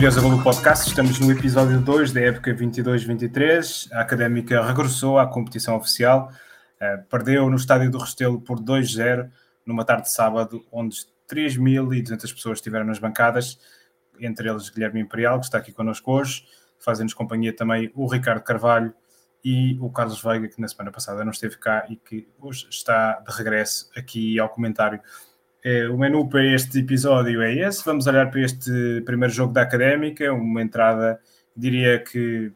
Curiosa Golo Podcast, estamos no episódio 2 da época 22-23. A Académica regressou à competição oficial, uh, perdeu no estádio do Restelo por 2-0 numa tarde de sábado, onde 3.200 pessoas estiveram nas bancadas, entre eles Guilherme Imperial, que está aqui connosco hoje, fazem-nos companhia também o Ricardo Carvalho e o Carlos Veiga, que na semana passada não esteve cá e que hoje está de regresso aqui ao comentário o menu para este episódio é esse. Vamos olhar para este primeiro jogo da Académica, uma entrada, diria que,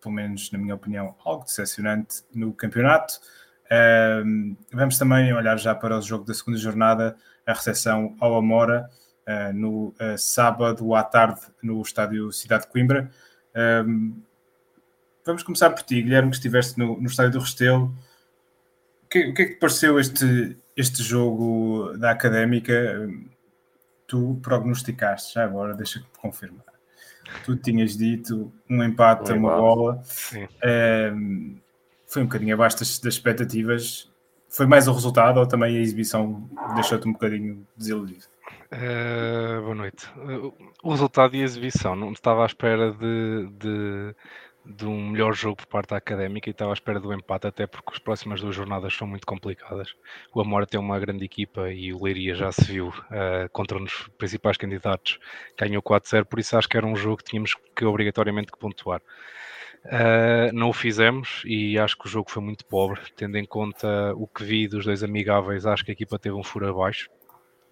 pelo menos na minha opinião, algo decepcionante no campeonato. Vamos também olhar já para o jogo da segunda jornada, a recepção ao Amora, uh, no uh, sábado à tarde no estádio Cidade de Coimbra. Vamos começar por ti, Guilherme, que estiveste no, no estádio do Restelo. O que, o que é que te pareceu este, este jogo da Académica, tu prognosticaste, já agora deixa-me confirmar. Tu tinhas dito um empate a uma bola. Um, foi um bocadinho abaixo das, das, expectativas. Foi mais o resultado ou também a exibição deixou-te um bocadinho desiludido? Uh, boa noite. Uh, o resultado e a exibição, não estava à espera de, de de um melhor jogo por parte da Académica e estava à espera do empate, até porque as próximas duas jornadas são muito complicadas. O Amora tem uma grande equipa e o Leiria já se viu uh, contra os principais candidatos, ganhou 4-0, por isso acho que era um jogo que tínhamos que obrigatoriamente que pontuar. Uh, não o fizemos e acho que o jogo foi muito pobre, tendo em conta o que vi dos dois amigáveis, acho que a equipa teve um furo abaixo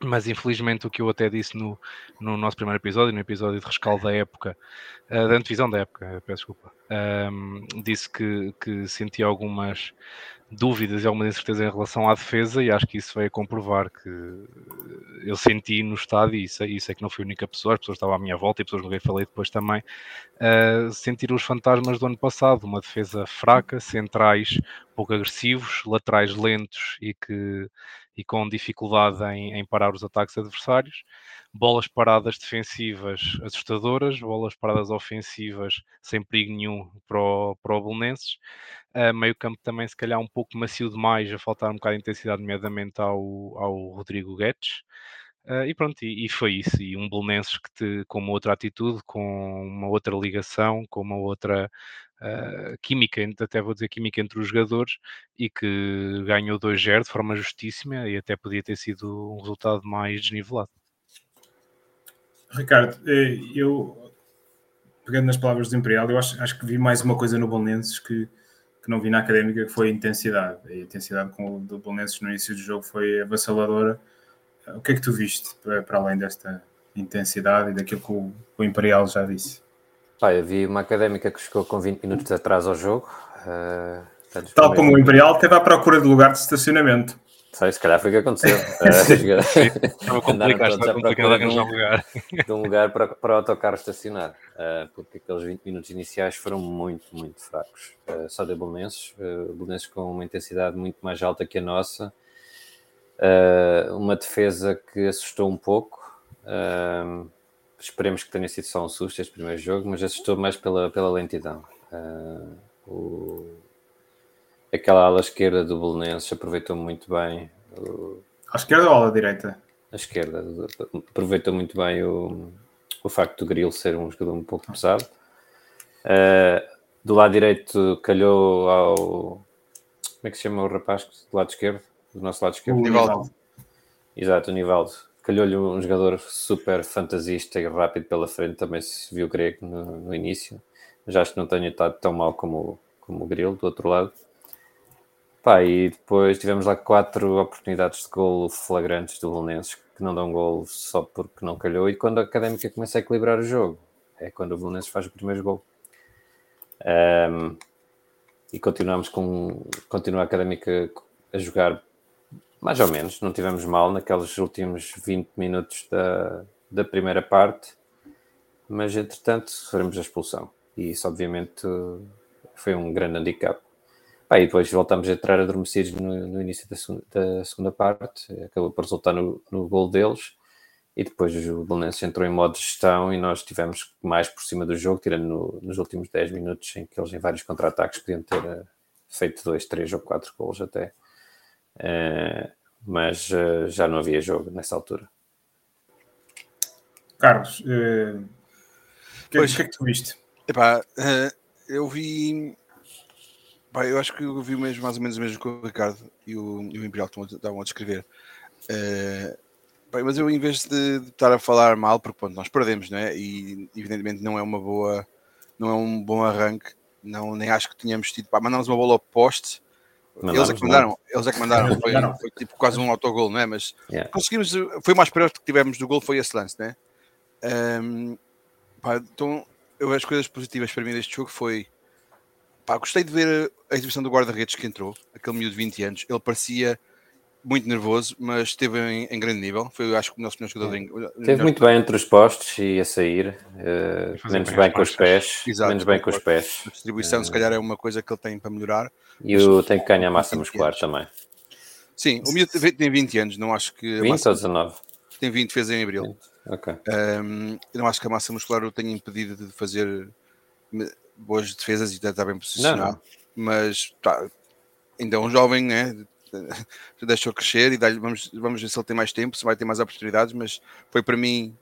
mas infelizmente o que eu até disse no, no nosso primeiro episódio, no episódio de rescaldo da época, uh, da antevisão da época, peço desculpa, um, disse que, que sentia algumas dúvidas e alguma incerteza em relação à defesa e acho que isso veio a comprovar que eu senti no estádio, e isso, isso é que não fui a única pessoa, as pessoas estavam à minha volta e pessoas quem falei depois também, uh, sentir os fantasmas do ano passado, uma defesa fraca, centrais pouco agressivos, laterais lentos e que e com dificuldade em, em, parar os ataques adversários, bolas paradas defensivas assustadoras, bolas paradas ofensivas sem perigo nenhum para o, para o Belenenses, uh, meio campo também se calhar um pouco macio demais, a faltar um bocado de intensidade, nomeadamente ao, ao Rodrigo Guedes, Uh, e pronto, e, e, foi isso. E um Belenenses que te, com uma outra atitude, com uma outra ligação, com uma outra uh, química, até vou dizer química entre os jogadores, e que ganhou 2-0 de forma justíssima e até podia ter sido um resultado mais desnivelado. Ricardo, eh, eu pegando nas palavras do Imperial, eu acho, acho que vi mais uma coisa no Belenenses que, que não vi na Académica, que foi a intensidade. A intensidade com o do Belenenses no início do jogo foi avassaladora o que é que tu viste para além desta intensidade e daquilo que o, o Imperial já disse? Pá, eu vi uma académica que chegou com 20 minutos atrás ao jogo. Uh, Tal como o Imperial teve à procura de lugar de estacionamento. Sei, se calhar foi o que aconteceu. Estava complicado, estava complicado arranjar um lugar. De um lugar para, para o autocarro estacionar, uh, porque aqueles 20 minutos iniciais foram muito, muito fracos. Uh, só de Belenenses, uh, Belenenses com uma intensidade muito mais alta que a nossa, Uh, uma defesa que assustou um pouco. Uh, esperemos que tenha sido só um susto este primeiro jogo, mas assustou mais pela, pela lentidão. Uh, o, aquela ala esquerda do Bolonenses aproveitou muito bem. O, à esquerda ou à direita? À esquerda. Aproveitou muito bem o, o facto do Grilo ser um jogador um pouco pesado. do lado direito calhou ao. Como é que se chama o rapaz do lado esquerdo? do nosso lado esquerdo. O Nivaldo. Exato, o Nivaldo. Calhou-lhe um jogador super fantasista e rápido pela frente, também se viu grego no, no início. Já acho que não tenha estado tão mal como, como o Grilo, do outro lado. Pá, e depois tivemos lá quatro oportunidades de golo flagrantes do Belenenses, que não dão golo só porque não calhou, e quando a Académica começa a equilibrar o jogo, é quando o Belenenses faz o primeiro gol. Um, e continuamos com continua a Académica a jogar mais ou menos, não tivemos mal naqueles últimos 20 minutos da, da primeira parte, mas entretanto sofremos a expulsão e isso obviamente foi um grande handicap. Pá, e depois voltamos a entrar adormecidos no, no início da segunda, da segunda, parte, acabou por resultar no, no gol deles e depois o Belenenses entrou em modo gestão e nós estivemos mais por cima do jogo, tirando no, nos últimos 10 minutos em que eles em vários contra-ataques podiam ter uh, feito dois, três ou quatro gols até. Uh, mas uh, já não havia jogo nessa altura. Carlos, uh, que, pois, que é que tu viste? Epá, uh, eu vi. Pá, eu acho que eu vi mesmo, mais ou menos o mesmo que o Ricardo e o, e o Imperial estavam a descrever. Uh, mas eu, em vez de, de, estar a falar mal, porque pronto, nós perdemos, não é? E evidentemente não é uma boa, não é um bom arranque. Não, nem acho que tínhamos tido. Pá, mandámos uma bola ao poste. Eles é que mandaram, eles é que mandaram, foi, foi tipo quase um autogol, não é? Mas yeah. conseguimos, foi mais perto que tivemos do gol, foi esse lance, não é? Um, pá, então, eu as coisas positivas para mim deste jogo foi pá, gostei de ver a exibição do guarda-redes que entrou, aquele miúdo de 20 anos. Ele parecia muito nervoso, mas esteve em, em grande nível. Foi, acho que o nosso melhor jogador. É. Esteve muito bem entre os postos e a sair, uh, menos bem, bem com os pés. Exato, menos bem com os pés. A distribuição, uh, se calhar, é uma coisa que ele tem para melhor. E o tem que ganhar massa muscular anos. também. Sim, o miúdo tem 20 anos, não acho que. 20 massa... ou 19? Tem 20, fez em abril. 20. Ok. Um, não acho que a massa muscular o tenha impedido de fazer boas defesas e está bem posicionado. Não, não. Mas tá, ainda é um jovem, né? Deixou crescer e vamos, vamos ver se ele tem mais tempo, se vai ter mais oportunidades, mas foi para mim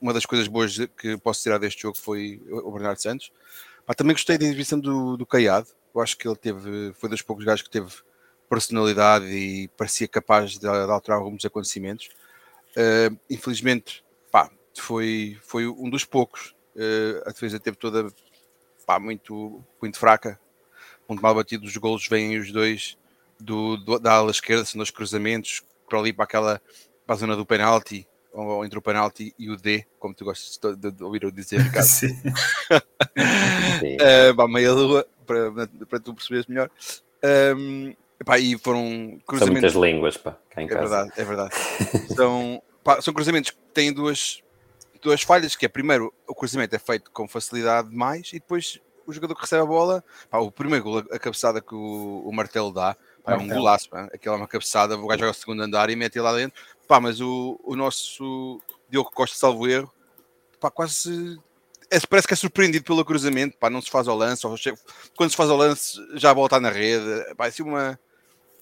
uma das coisas boas que posso tirar deste jogo foi o Bernardo Santos. Também gostei da exibição do, do Caiado. Eu acho que ele teve, foi dos poucos gajos que teve personalidade e parecia capaz de, de alterar alguns acontecimentos. Uh, infelizmente, pá, foi, foi um dos poucos. Uh, a defesa teve toda pá, muito, muito fraca, muito mal batido. Os golos vêm os dois do, do, da ala esquerda, são dois cruzamentos para ali para aquela para a zona do penalti, ou entre o penalti e o D, como tu gostas de, de ouvir eu dizer, Ricardo. Sim. Sim. uh, meia lua, para, para tu perceberes melhor. Um, Epá, e foram cruzamentos. São muitas línguas, pá, cá em é casa. verdade, é verdade. são, pá, são cruzamentos que têm duas, duas falhas, que é primeiro o cruzamento é feito com facilidade demais e depois o jogador que recebe a bola, pá, o primeiro gol, a cabeçada que o, o martelo dá, pá, é um golaço, pá, aquela é uma cabeçada, o gajo joga o segundo andar e mete lá dentro, pá, mas o, o nosso Diogo Costa, salvo erro, pá, quase é, parece que é surpreendido pelo cruzamento, pá, não se faz ao lance, ou quando se faz ao lance já a bola está na rede, pá, é assim uma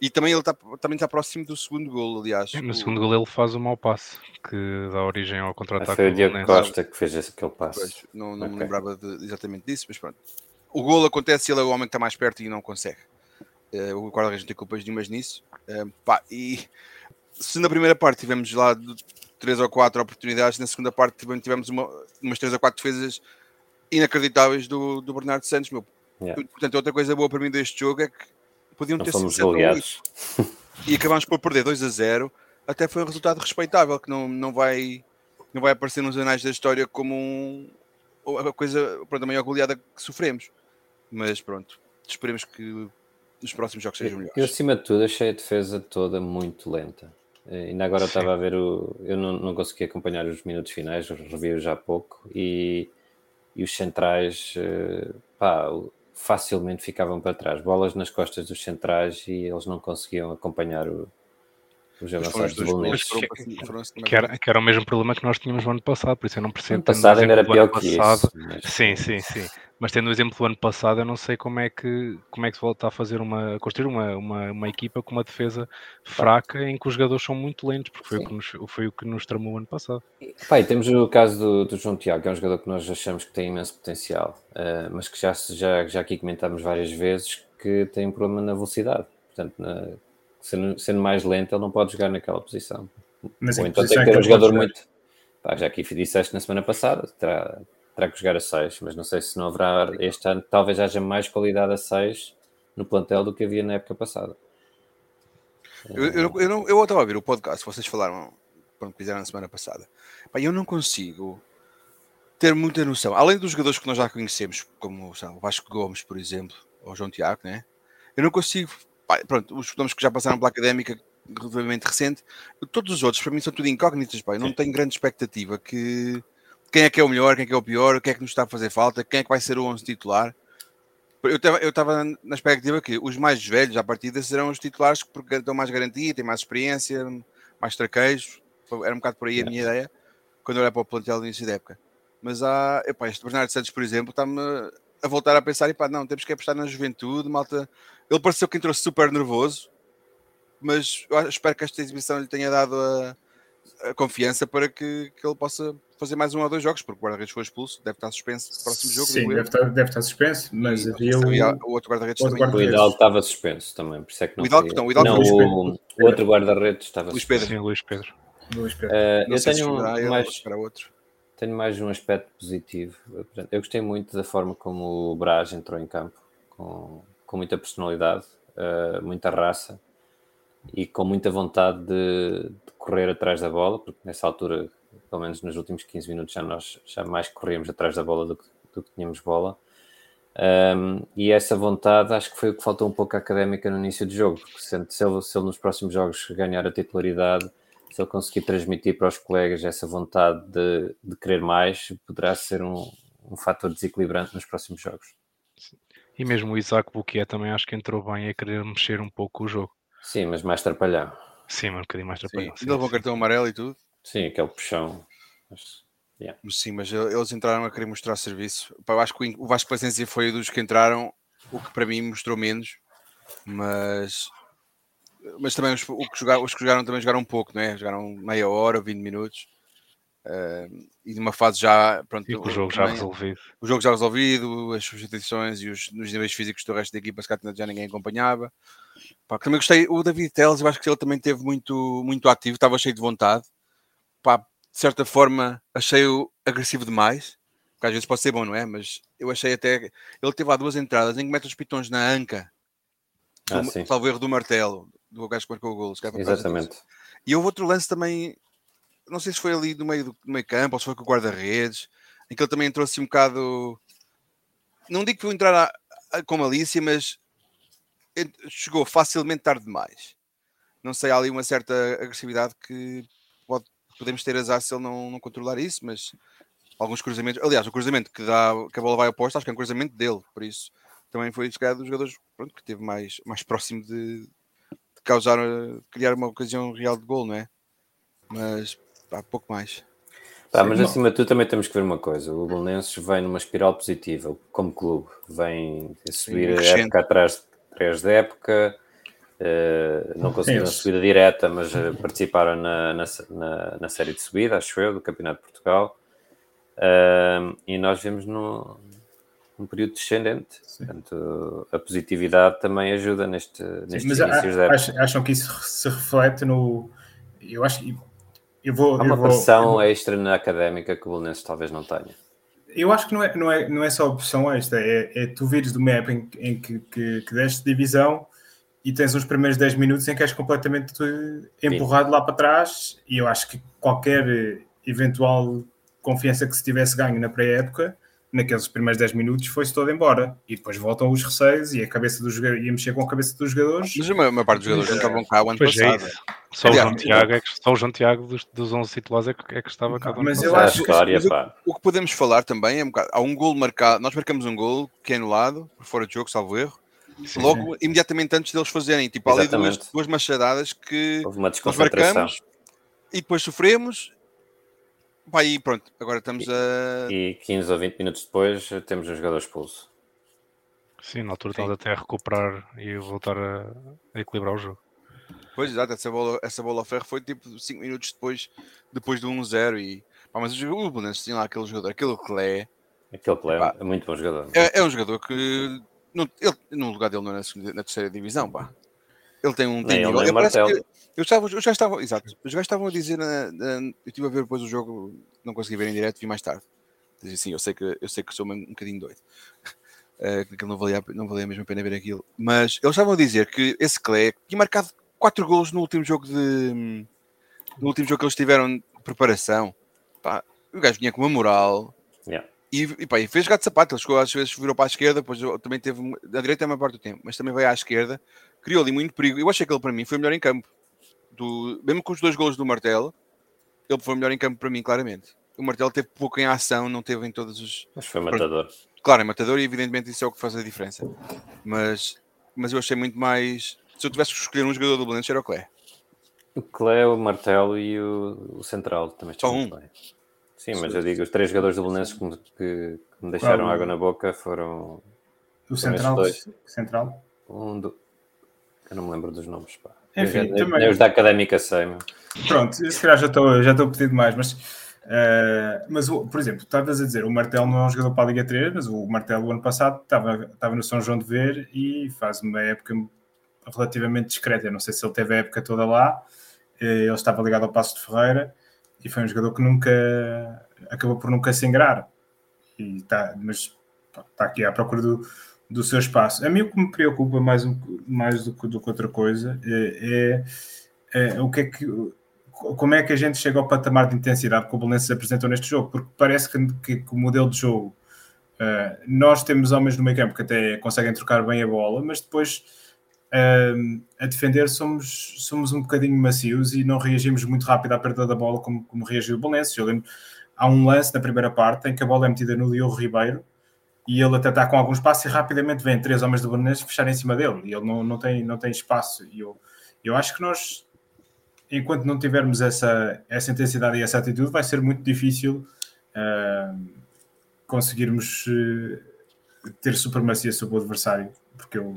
e também ele está, também está próximo do segundo gol, aliás. No o... segundo gol ele faz o mau passe, que dá origem ao contra-ataque. Foi o Diego Costa que fez esse, aquele passe. Pois, não, não okay. me lembrava de, exatamente disso, mas pronto. O gol acontece e ele é o homem que está mais perto e não consegue. Uh, o guarda-redes não tem culpas nenhumas nisso. Uh, pá, e se na primeira parte tivemos lá três ou quatro oportunidades, na segunda parte tivemos uma, umas três ou quatro defesas inacreditáveis do, do Bernardo Santos. Meu. Yeah. Portanto, outra coisa boa para mim deste jogo é que podiam ter sido 7 e acabámos por perder 2 a 0 até foi um resultado respeitável que não, não vai não vai aparecer nos anais da história como um, a coisa pronto, a maior goleada que sofremos mas pronto, esperemos que nos próximos jogos sejam melhores. Eu acima de tudo achei a defesa toda muito lenta eh, ainda agora Sim. estava a ver o. Eu não, não consegui acompanhar os minutos finais, revi já há pouco, e, e os centrais, eh, pá, facilmente ficavam para trás, bolas nas costas dos centrais e eles não conseguiam acompanhar o, os avançados do Belenenses. Que, que, era, que era o mesmo problema que nós tínhamos no ano passado, por isso eu não percebo. No passado ainda era pior que passado, isso. Mas... Sim, sim, sim. Mas tendo o exemplo do ano passado, eu não sei como é que, como é que se volta a fazer uma, a construir uma, uma, uma equipa com uma defesa fraca em que os jogadores são muito lentos, porque foi, o que, nos, foi o que nos tramou o ano passado. Pai, temos o caso do, do, João Tiago, que é um jogador que nós achamos que tem imenso potencial, uh, mas que já, já, já aqui comentámos várias vezes que tem um problema na velocidade. Portanto, na, sendo, sendo mais lento, ele não pode jogar naquela posição. Mas Ou então tem que ter um jogador muito. Pá, já aqui disseste na semana passada, terá, terá que jogar a 6, mas não sei se não haverá este ano, talvez haja mais qualidade a 6 no plantel do que havia na época passada. Eu, eu, eu, não, eu estava a ver o podcast, vocês falaram quando fizeram na semana passada. Pá, eu não consigo ter muita noção, além dos jogadores que nós já conhecemos, como sabe, o Vasco Gomes, por exemplo, ou o João Tiago, né? eu não consigo pá, pronto, os nomes que já passaram pela académica relativamente recente, todos os outros para mim são tudo incógnitas, pá. Eu não tenho grande expectativa que quem é que é o melhor, quem é que é o pior, o que é que nos está a fazer falta, quem é que vai ser o 11 titular. Eu estava na expectativa que os mais velhos, à partida, serão os titulares porque dão mais garantia, têm mais experiência, mais traquejos. Era um bocado por aí a minha ideia quando eu olhei para o plantel do início da época. Mas há, epá, este Bernardo Santos, por exemplo, está-me a voltar a pensar: epá, não, temos que apostar na juventude, malta. Ele pareceu que entrou super nervoso, mas eu espero que esta exibição lhe tenha dado a, a confiança para que, que ele possa fazer mais um ou dois jogos, porque o guarda-redes foi expulso, deve estar suspenso no próximo jogo. Sim, deve estar, deve estar suspenso, mas e, havia o, o outro guarda-redes também. Guarda o Hidalgo estava suspenso também, por isso é que não. O Hidalgo, não, o, Hidalgo não, o, o outro guarda-redes estava Luís suspenso. Pedro. Sim, Luís Pedro. Luís Pedro. Uh, eu tenho mais, outro. tenho mais um aspecto positivo. Eu gostei muito da forma como o Braz entrou em campo, com, com muita personalidade, uh, muita raça e com muita vontade de, de correr atrás da bola, porque nessa altura pelo menos nos últimos 15 minutos já nós já mais corríamos atrás da bola do que, do que tínhamos bola. Um, e essa vontade acho que foi o que faltou um pouco à académica no início do jogo, porque se, ele, se ele nos próximos jogos ganhar a titularidade, se ele conseguir transmitir para os colegas essa vontade de, de querer mais, poderá ser um, um fator desequilibrante nos próximos jogos. E mesmo o Isaac Buquia também acho que entrou bem a querer mexer um pouco o jogo. Sim, mas mais atrapalhar. Sim, um bocadinho mais atrapalhar. Sim, levou cartão amarelo e tudo. Sim, aquele puxão. Mas, yeah. Sim, mas eles entraram a querer mostrar serviço. Eu acho que o Vasco Placencia foi dos que entraram, o que para mim mostrou menos, mas, mas também os, que jogaram, os que jogaram também jogaram um pouco, não é? Jogaram meia hora, 20 minutos. Uh, e numa fase já pronto, e o jogo também, já resolvido o jogo já resolvido, as substituições e os nos níveis físicos do resto da equipa já ninguém acompanhava Pá, também gostei, o David Teles eu acho que ele também teve muito, muito ativo, estava cheio de vontade Pá, de certa forma achei-o agressivo demais que às vezes pode ser bom, não é? Mas eu achei até ele teve lá duas entradas em que mete os pitões na anca ah, do, salvo erro do martelo do gajo que marcou o golo exatamente e houve outro lance também não sei se foi ali no meio do no meio campo ou se foi com o guarda-redes, em que ele também entrou assim um bocado. Não digo que foi entrar a, a, com malícia, mas chegou facilmente tarde demais. Não sei, há ali uma certa agressividade que pode, podemos ter azar se ele não, não controlar isso, mas alguns cruzamentos. Aliás, o cruzamento que, dá, que a bola vai oposta, acho que é um cruzamento dele, por isso também foi chegar dos jogadores pronto, que esteve mais, mais próximo de, de causar, de criar uma ocasião real de gol, não é? Mas há pouco mais. Pá, mas acima de tudo também temos que ver uma coisa: o Belenenses vem numa espiral positiva como clube, vem a subir a época atrás, atrás da época, uh, não conseguiram a subida direta, mas uh, participaram na, na, na, série de subida, acho eu, do Campeonato de Portugal. Uh, e nós vemos no, num período descendente. Sim. Portanto, a positividade também ajuda neste, neste Sim, mas a, acham que isso se reflete no. Eu acho que eu vou, Há uma eu vou, pressão extra na académica que o Belenenses talvez não tenha. Eu acho que não é, não é, não é só a pressão extra, é, é tu vires do map em, em que, que, que deste divisão e tens os primeiros 10 minutos em que és completamente empurrado Sim. lá para trás e eu acho que qualquer eventual confiança que se tivesse ganho na pré-época naqueles primeiros 10 minutos foi-se todo embora e depois voltam os receios e a cabeça dos jogadores ia mexer com a cabeça dos jogadores. Mas a maior parte dos jogadores não estavam cá o ano pois é passado. É só, o João Tiago é que, só o João Tiago dos, dos 11 titulares é que, é que estava cá. Mas eu acho que o, o, que podemos falar também é um bocado, há um gol marcado, nós marcamos um gol que é anulado por fora de jogo, salvo erro. Sim, logo, imediatamente antes deles fazerem, tipo, ali duas, duas machadadas que nós marcamos e depois sofremos Pá, e pronto, agora estamos a. E 15 ou 20 minutos depois temos um jogador expulso. Sim, na altura estamos até a recuperar e voltar a, a, equilibrar o jogo. Pois, exato, essa bola, essa bola ao ferro foi tipo 5 minutos depois, depois do 1-0 e... Pá, mas o Belenenses tinha lá aquele jogador, aquele Clé... Aquele Clé é muito bom jogador. É, é um jogador que... No, ele, no lugar dele não é na, segunda, na terceira divisão, pá. Ele tem um... Tem, ele, ele, eu, estava, eu já estava, exato, os gajos estavam a dizer, na, na, eu estive a ver depois o jogo, não consegui ver em direto, vi mais tarde. Dizia assim, eu sei que, eu sei que sou um, um bocadinho doido, uh, que não valia, não valia mesmo a pena ver aquilo. Mas eles estavam a dizer que esse Clé tinha marcado 4 golos no último jogo de. No último jogo que eles tiveram de preparação. Pá, o gajo vinha com uma moral. Yeah. E, e, pá, e fez gato de sapato, ele chegou às vezes virou para a esquerda, depois também teve a direita é a maior parte do tempo, mas também veio à esquerda, criou ali muito perigo. Eu achei que ele para mim foi o melhor em campo do, mesmo com os dois golos do Martelo, ele foi melhor em campo para mim, claramente. O Martelo teve pouco em ação, não teve em todos os. Mas foi matador. Claro, é matador e evidentemente isso é o que faz a diferença. Mas, mas eu achei muito mais. Se eu tivesse que escolher um jogador do Belenenses era o Clé. O Clé, o Martelo e o, o Central também estão muito bem. Sim, mas eu digo, os três jogadores do Belenenses que, que, que, me deixaram água na boca foram. O Central? Central? Um do, Eu não me lembro dos nomes. Pá. Enfim, eu, também... eu os da académica sei. Meu. Pronto, se calhar já estou já estou a pedir demais, mas, uh, mas por exemplo, estavas a dizer, o Martelo não é um jogador para a Liga 3, mas o Martelo, o ano passado, estava, estava no São João de Ver e faz uma época relativamente discreta. Eu não sei se ele teve a época toda lá, eh, ele estava ligado ao Passo de Ferreira e foi um jogador que nunca acabou por nunca se engrar. E está, mas está aqui à procura do, do seu espaço. A mim o que me preocupa mais, mais do, que, do que outra coisa é, é, é, o que é que como é que a gente chega ao patamar de intensidade que o Belenenses apresentou neste jogo, porque parece que, que, que o modelo de jogo uh, nós temos homens no meio campo que até conseguem trocar bem a bola, mas depois uh, a defender somos, somos um bocadinho macios e não reagimos muito rápido à perda da bola como, como reagiu o Belenenses. Há um lance na primeira parte em que a bola é metida no Diogo Ribeiro e ele até está com algum espaço e rapidamente vem três homens do Belenenses fechar em cima dele e ele não, não, tem, não tem espaço. E eu, eu acho que nós, enquanto não tivermos essa, essa intensidade e essa atitude, vai ser muito difícil uh, conseguirmos uh, ter supremacia sobre o adversário, porque eu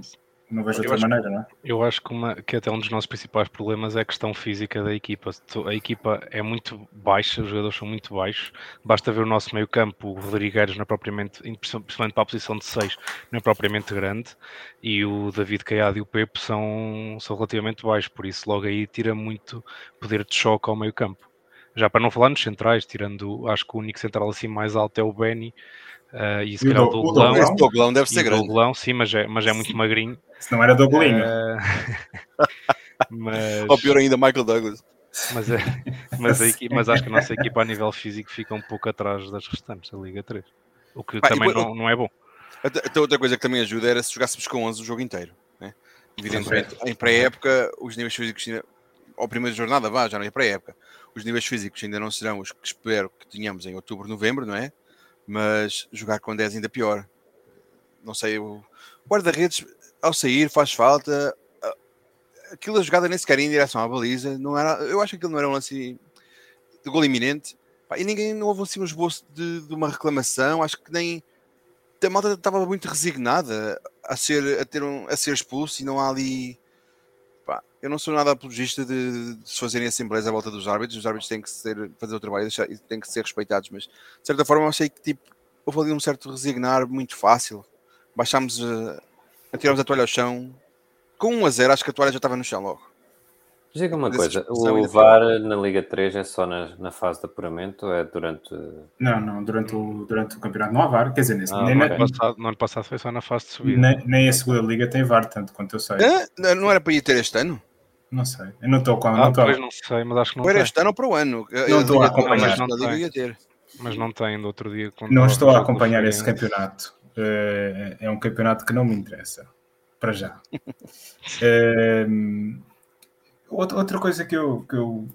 não vejo outra maneira, não é? Eu acho que, uma, que até um dos nossos principais problemas é a questão física da equipa. A equipa é muito baixa, os jogadores são muito baixos. Basta ver o nosso meio campo, o Rodrigues não é propriamente, principalmente para a posição de 6, não é propriamente grande. E o David Caiado e o Pepe são, são relativamente baixos, por isso logo aí tira muito poder de choque ao meio campo. Já para não falar nos centrais, tirando, acho que o único central assim mais alto é o Benny. Uh, e se calhar o Doglão. Esse Doglão deve ser grande. O Doglão, sim, mas é, mas é muito magrinho. Se não era Doglinho. Uh, mas... Ou pior ainda, Michael Douglas. Mas, é, mas, a equipa, mas acho que a nossa equipa a nível físico fica um pouco atrás das restantes da Liga 3. O que também e, não, não é bom. Até outra coisa que também ajuda era se jogássemos com 11 o jogo inteiro. Né? Evidentemente, em pré-época, os níveis físicos ainda. Ou primeira jornada, vá, já não é pré-época. Os níveis físicos ainda não serão os que espero que tenhamos em outubro, novembro, não é? Mas jogar com 10 ainda pior. Não sei, o guarda-redes ao sair faz falta. Aquilo a jogada nem sequer em direção à baliza. Não era, eu acho que aquilo não era um lance de gol iminente. E ninguém não houve assim um esboço de, de uma reclamação. Acho que nem a malta estava muito resignada a ser, a ter um, a ser expulso e não há ali. Eu não sou nada apologista de, de se fazerem assembleias à volta dos árbitros. Os árbitros têm que ser, fazer o trabalho e têm que ser respeitados, mas de certa forma eu achei que tipo, houve ali um certo resignar muito fácil. Baixámos uh, Tiramos a toalha ao chão. Com 1 a 0, acho que a toalha já estava no chão logo. Diga uma coisa, o VAR na Liga 3 é só na, na fase de apuramento ou é durante. Não, não, durante o, durante o campeonato não há VAR, quer dizer, nesse, ah, nem, okay. no, passado, no ano passado foi só na fase de subida. Nem, nem a segunda Liga tem VAR, tanto quanto eu sei. É? Não era para ir ter este ano? Não sei, eu não estou com a. Ah, não, não sei, mas acho que não. Ou era este ano ou para o ano? Não estou a acompanhar. Mas não, tem, mas não tem do outro dia. Não estou a acompanhar esse campeonato. É, é um campeonato que não me interessa para já. um, outra coisa que eu, que eu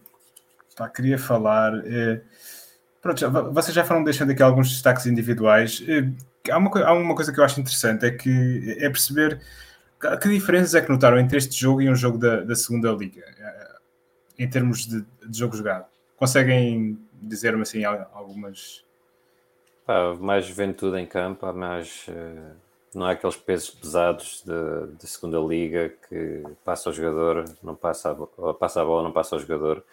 pá, queria falar é. Pronto, já, vocês já foram deixando aqui alguns destaques individuais. Há uma, há uma coisa que eu acho interessante, é que é perceber que diferenças é que notaram entre este jogo e um jogo da, da segunda liga, eh, em termos de, de jogo jogado. Conseguem dizer-me assim algumas. Pá, mais juventude em campo, há mais. Uh não há aqueles pesos pesados de, segunda liga que passa o jogador, não passa a, passa a bola, não passa o jogador,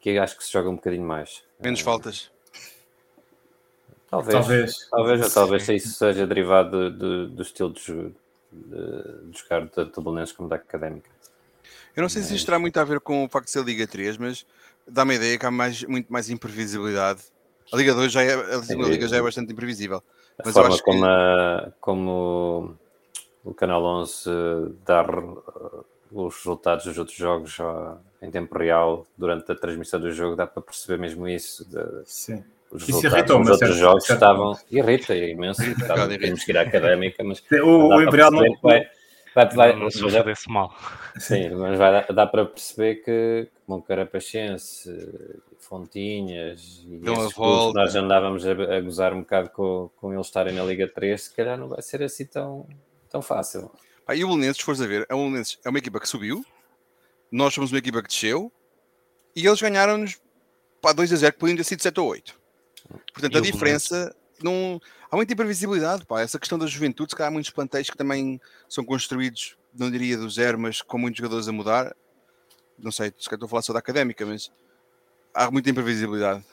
que acho que se joga um bocadinho mais. Menos faltas. Talvez, talvez, talvez, ou talvez isso seja derivado do, do estilo de, de, de jogar tanto do como da Académica. Eu não sei se isto terá muito a ver com o facto de ser Liga 3, mas dá-me a ideia que há mais, muito mais imprevisibilidade. A Liga 2 já é, a segunda Liga já é bastante imprevisível. A Mas forma como, que... a, como o Canal 11 dá os resultados dos outros jogos em tempo real durante a transmissão do jogo, dá para perceber mesmo isso. De, Sim. Os isso irritou dos outros jogos certo. estavam. Irrita é imenso. temos que ir à académica, mas. O, o Imperial não. Vai, vai, vai, não, se vai, mal. Sim, mas vai, dá para perceber que, como Carapachense, Fontinhas e Dão volta. nós andávamos a, a, gozar um bocado com, com eles estarem na Liga 3, se calhar não vai ser assim tão, tão fácil. Pá, e o Belenenses, se fores a ver, é, um é uma equipa que subiu, nós somos uma equipa que desceu e eles ganharam-nos 2 a 0, que podiam ter sido 7 ou 8. Portanto, e a diferença. Não, há muita imprevisibilidade, pá. Essa questão da juventude, se calhar há muitos plantéis que também são construídos não diria do zero, mas com muitos jogadores a mudar. Não sei, se estou a falar só da académica, mas há muita imprevisibilidade.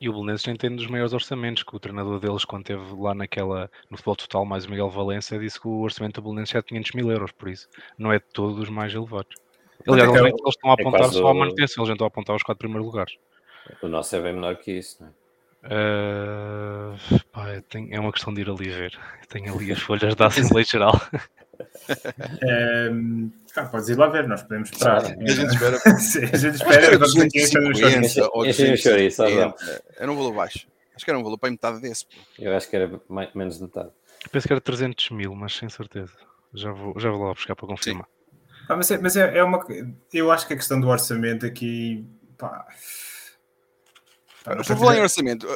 E o Belenenses tem dos maiores orçamentos, que o treinador deles, quando esteve lá naquela, no futebol total, mais o Miguel Valença, disse que o orçamento do Belenenses é de 500 mil euros, por isso não é de todos os mais elevados. Aliás, eles, eles estão a é apontar é só a manutenção, eles não estão a apontar os quatro primeiros lugares. O nosso é bem menor que isso, não é? Uh, pá, tenho, é uma questão de ir ali ver. Tenho ali as folhas da Assembleia Geral. um, ah, podes ir lá ver, nós podemos esperar. a gente espera. Sim, a gente espera. Vamos aqui Era um valor baixo. Acho que era um valor para metade desse. Eu acho que era mais, menos de metade. Penso que era 300 mil, mas sem certeza. Já vou, já vou lá buscar para confirmar. Ah, mas é, mas é, é, uma. Eu acho que a questão do orçamento aqui. Pá, por falar em orçamento,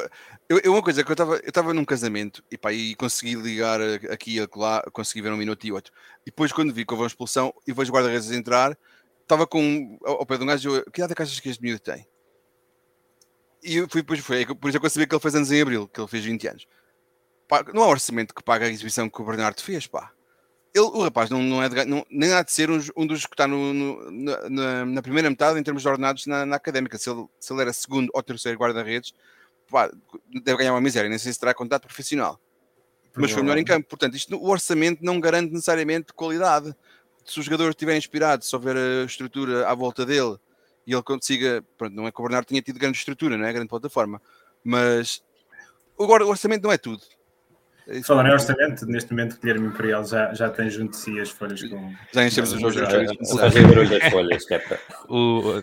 eu, eu, uma coisa que eu estava eu estava num casamento e, pá, e consegui ligar aqui e lá, consegui ver um minuto e outro. E depois, quando vi que houve uma expulsão e vejo guarda-redes entrar, estava com ao pé de um gajo, que idade é que achas que este miúdo tem? E eu fui, depois foi, por isso é que eu sabia que ele fez anos em abril, que ele fez 20 anos. Pá, não há orçamento que paga a exibição que o Bernardo fez, pá. Ele, o rapaz não, não é de, não, nem há de ser um, um dos que está no, no, na, na, primeira metade em termos de ordenados na, na académica. Se ele, se ele era segundo ou terceiro guarda-redes, deve ganhar uma miséria. Nem sei se terá contato profissional. Mas foi melhor em campo. Portanto, isto, o orçamento não garante necessariamente qualidade. Se o jogador estiver inspirado, se houver a estrutura à volta dele e ele consiga. Pronto, não é que o Bernardo tinha tido grande estrutura, não é? Grande plataforma. Mas agora o orçamento não é tudo. É Falando em orçamento, neste momento o Guilherme Imperial já, já tem junto de si as folhas com. Já enchemos os olhos Fazer barulho das folhas, que é para. O...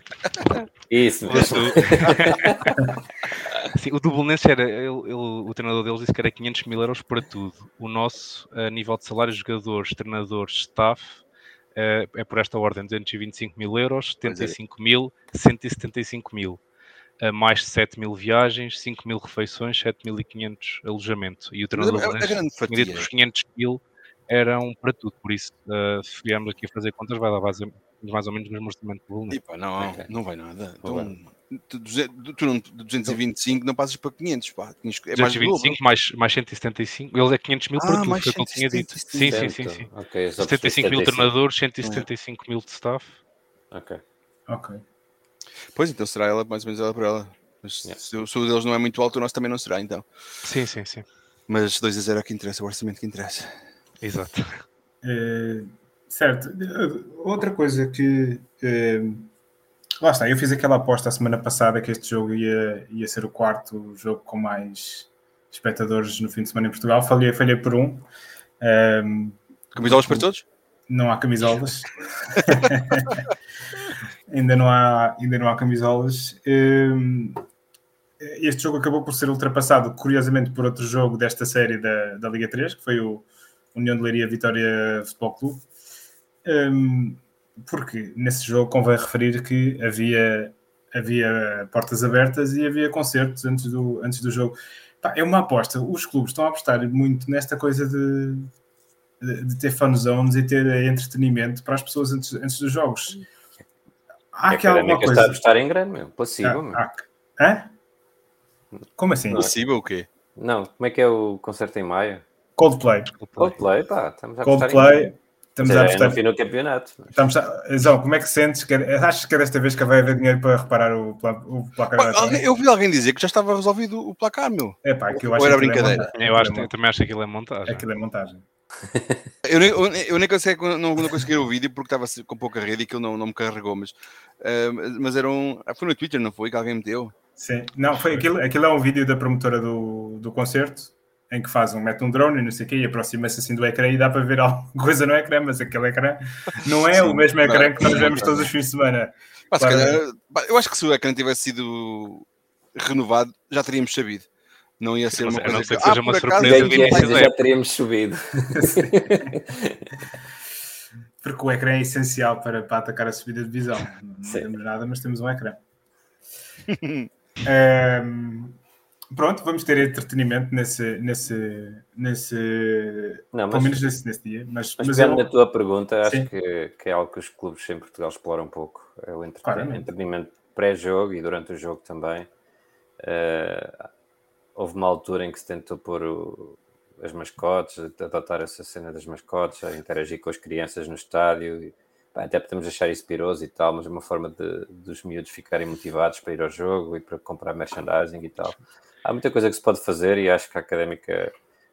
Isso, o, Sim, o Dublinense era, ele, ele, o treinador deles disse que era 500 mil euros para tudo. O nosso, a nível de salários, jogadores, treinadores, staff, é, é por esta ordem: 225 mil euros, 75 mil, 175 mil mais 7 mil viagens, 5 mil refeições, 7.500 alojamento. E o treinador a, a grande fatia. que os 500 mil eram para tudo, por isso, uh, se viemos aqui a fazer contas, vai dar mais, mais ou menos o mesmo orçamento do volume. não, okay. não vai nada. Então, tu, tu não, 225 não passas para 500, pá. É 225 mais, mais 175, ele é 500 mil para ah, tudo, foi o que eu tinha dito. Sim, sim, sim. sim. Okay, 75 mil treinadores, 175 mil de staff. Ok. Ok. Pois então será ela mais ou menos ela por ela. Mas yeah. se, se o deles não é muito alto, o nosso também não será, então. Sim, sim, sim. Mas 2 a 0 é que interessa, o orçamento que interessa. Exato. É, certo. Outra coisa que. É, lá está, eu fiz aquela aposta a semana passada que este jogo ia, ia ser o quarto jogo com mais espectadores no fim de semana em Portugal. Falhei, falhei por um. Um, Camisolas para todos? Não há camisolas. ainda não há, ainda não há camisolas. Um, este jogo acabou por ser ultrapassado, curiosamente, por outro jogo desta série da, da Liga 3, que foi o União de Leiria Vitória Futebol Clube. Um, porque nesse jogo convém referir que havia, havia portas abertas e havia concertos antes do, antes do jogo. É uma aposta. Os clubes estão a apostar muito nesta coisa de, de, de ter fan zones e ter entretenimento para as pessoas antes, antes dos jogos Há aqui alguma coisa. está a apostar em grande, meu. Placebo, meu. Ah, hã? Como assim? Placebo o quê? Não, como é que é o concerto em maio? Coldplay. Coldplay, pá, estamos a Coldplay. Estamos a apostar. É no fim do campeonato. Estamos a... Então, como é que sentes? Que... Achas que é desta vez que vai haver dinheiro para reparar o, o placar? alguém, eu vi alguém dizer que já estava resolvido o placar, meu. É pá, que eu acho Ou era que é brincadeira. É eu acho, eu também acho que aquilo é montagem. Aquilo é montagem. Eu, nem, eu, eu nem consegui, não, não consegui o vídeo porque estava com pouca rede e aquilo não, não me carregou, mas, uh, mas era um. Foi no Twitter, não foi? Que alguém meteu? Sim, não, foi aquilo, aquilo é um vídeo da promotora do, do concerto em que faz um, mete um drone e não sei o quê e aproxima-se assim do ecrã e dá para ver alguma coisa no ecrã, mas aquele ecrã não é Sim, o mesmo ecrã que nós vemos todos os fins de semana. Mas, claro. calhar, eu acho que se o ecrã tivesse sido renovado, já teríamos sabido. Não ia ser uma coisa que, que seja ah, uma surpresa já teríamos subido. Porque o ecrã é essencial para, para atacar a subida de visão. Não temos nada, mas temos um ecrã. um, pronto, vamos ter entretenimento nesse, nesse, nesse não, mas, pelo menos nesse, nesse dia. Mas, mas, mas eu... na tua pergunta, acho que, que, é algo que os clubes em Portugal exploram um pouco. É o entretenimento, entretenimento pré-jogo e durante o jogo também. Uh, houve uma altura em que se tentou pôr o, as mascotes, adotar essa cena das mascotes, a interagir com as crianças no estádio. E, até podemos achar isso piroso e tal, mas é uma forma de, dos miúdos ficarem motivados para ir ao jogo e para comprar merchandising e tal. Há muita coisa que se pode fazer e acho que a académica,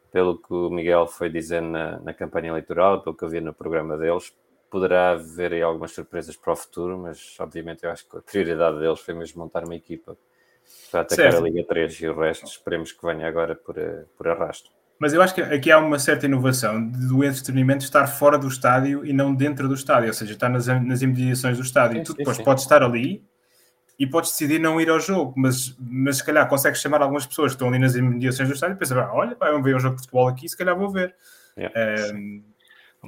pelo que o Miguel foi dizendo na, na campanha eleitoral, pelo que eu vi no programa deles, poderá haver aí algumas surpresas para o futuro, mas obviamente eu acho que a prioridade deles foi mesmo montar uma equipa para atacar certo. a Liga 3 e o resto esperemos que venha agora por, eh, por arrasto. Mas eu acho que aqui há uma certa inovação do entretenimento estar fora do estádio e não dentro do estádio, ou seja, estar nas, nas imediações do estádio. Sim, tu depois sim. podes estar ali e podes decidir não ir ao jogo, mas, mas se calhar consegues chamar algumas pessoas que estão ali nas imediações do estádio e pensar, ah, olha, vamos ver um jogo de futebol aqui, se calhar vou ver. Yeah. Um,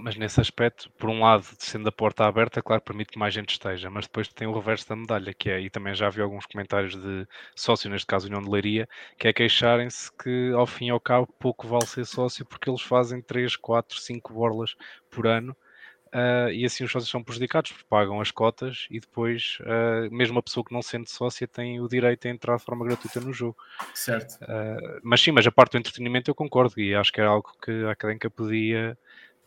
mas nesse aspecto, por um lado, sendo a porta aberta, claro, permite que mais gente esteja, mas depois tem o reverso da medalha, que é, e também já vi alguns comentários de sócio, neste caso União de Leiria, que é queixarem-se que ao fim e ao cabo pouco vale ser sócio porque eles fazem 3, 4, 5 borlas por ano uh, e assim os sócios são prejudicados porque pagam as cotas e depois uh, mesmo a pessoa que não sendo sócia tem o direito a entrar de forma gratuita no jogo. Certo. Uh, mas sim, mas a parte do entretenimento eu concordo e acho que é algo que a académica podia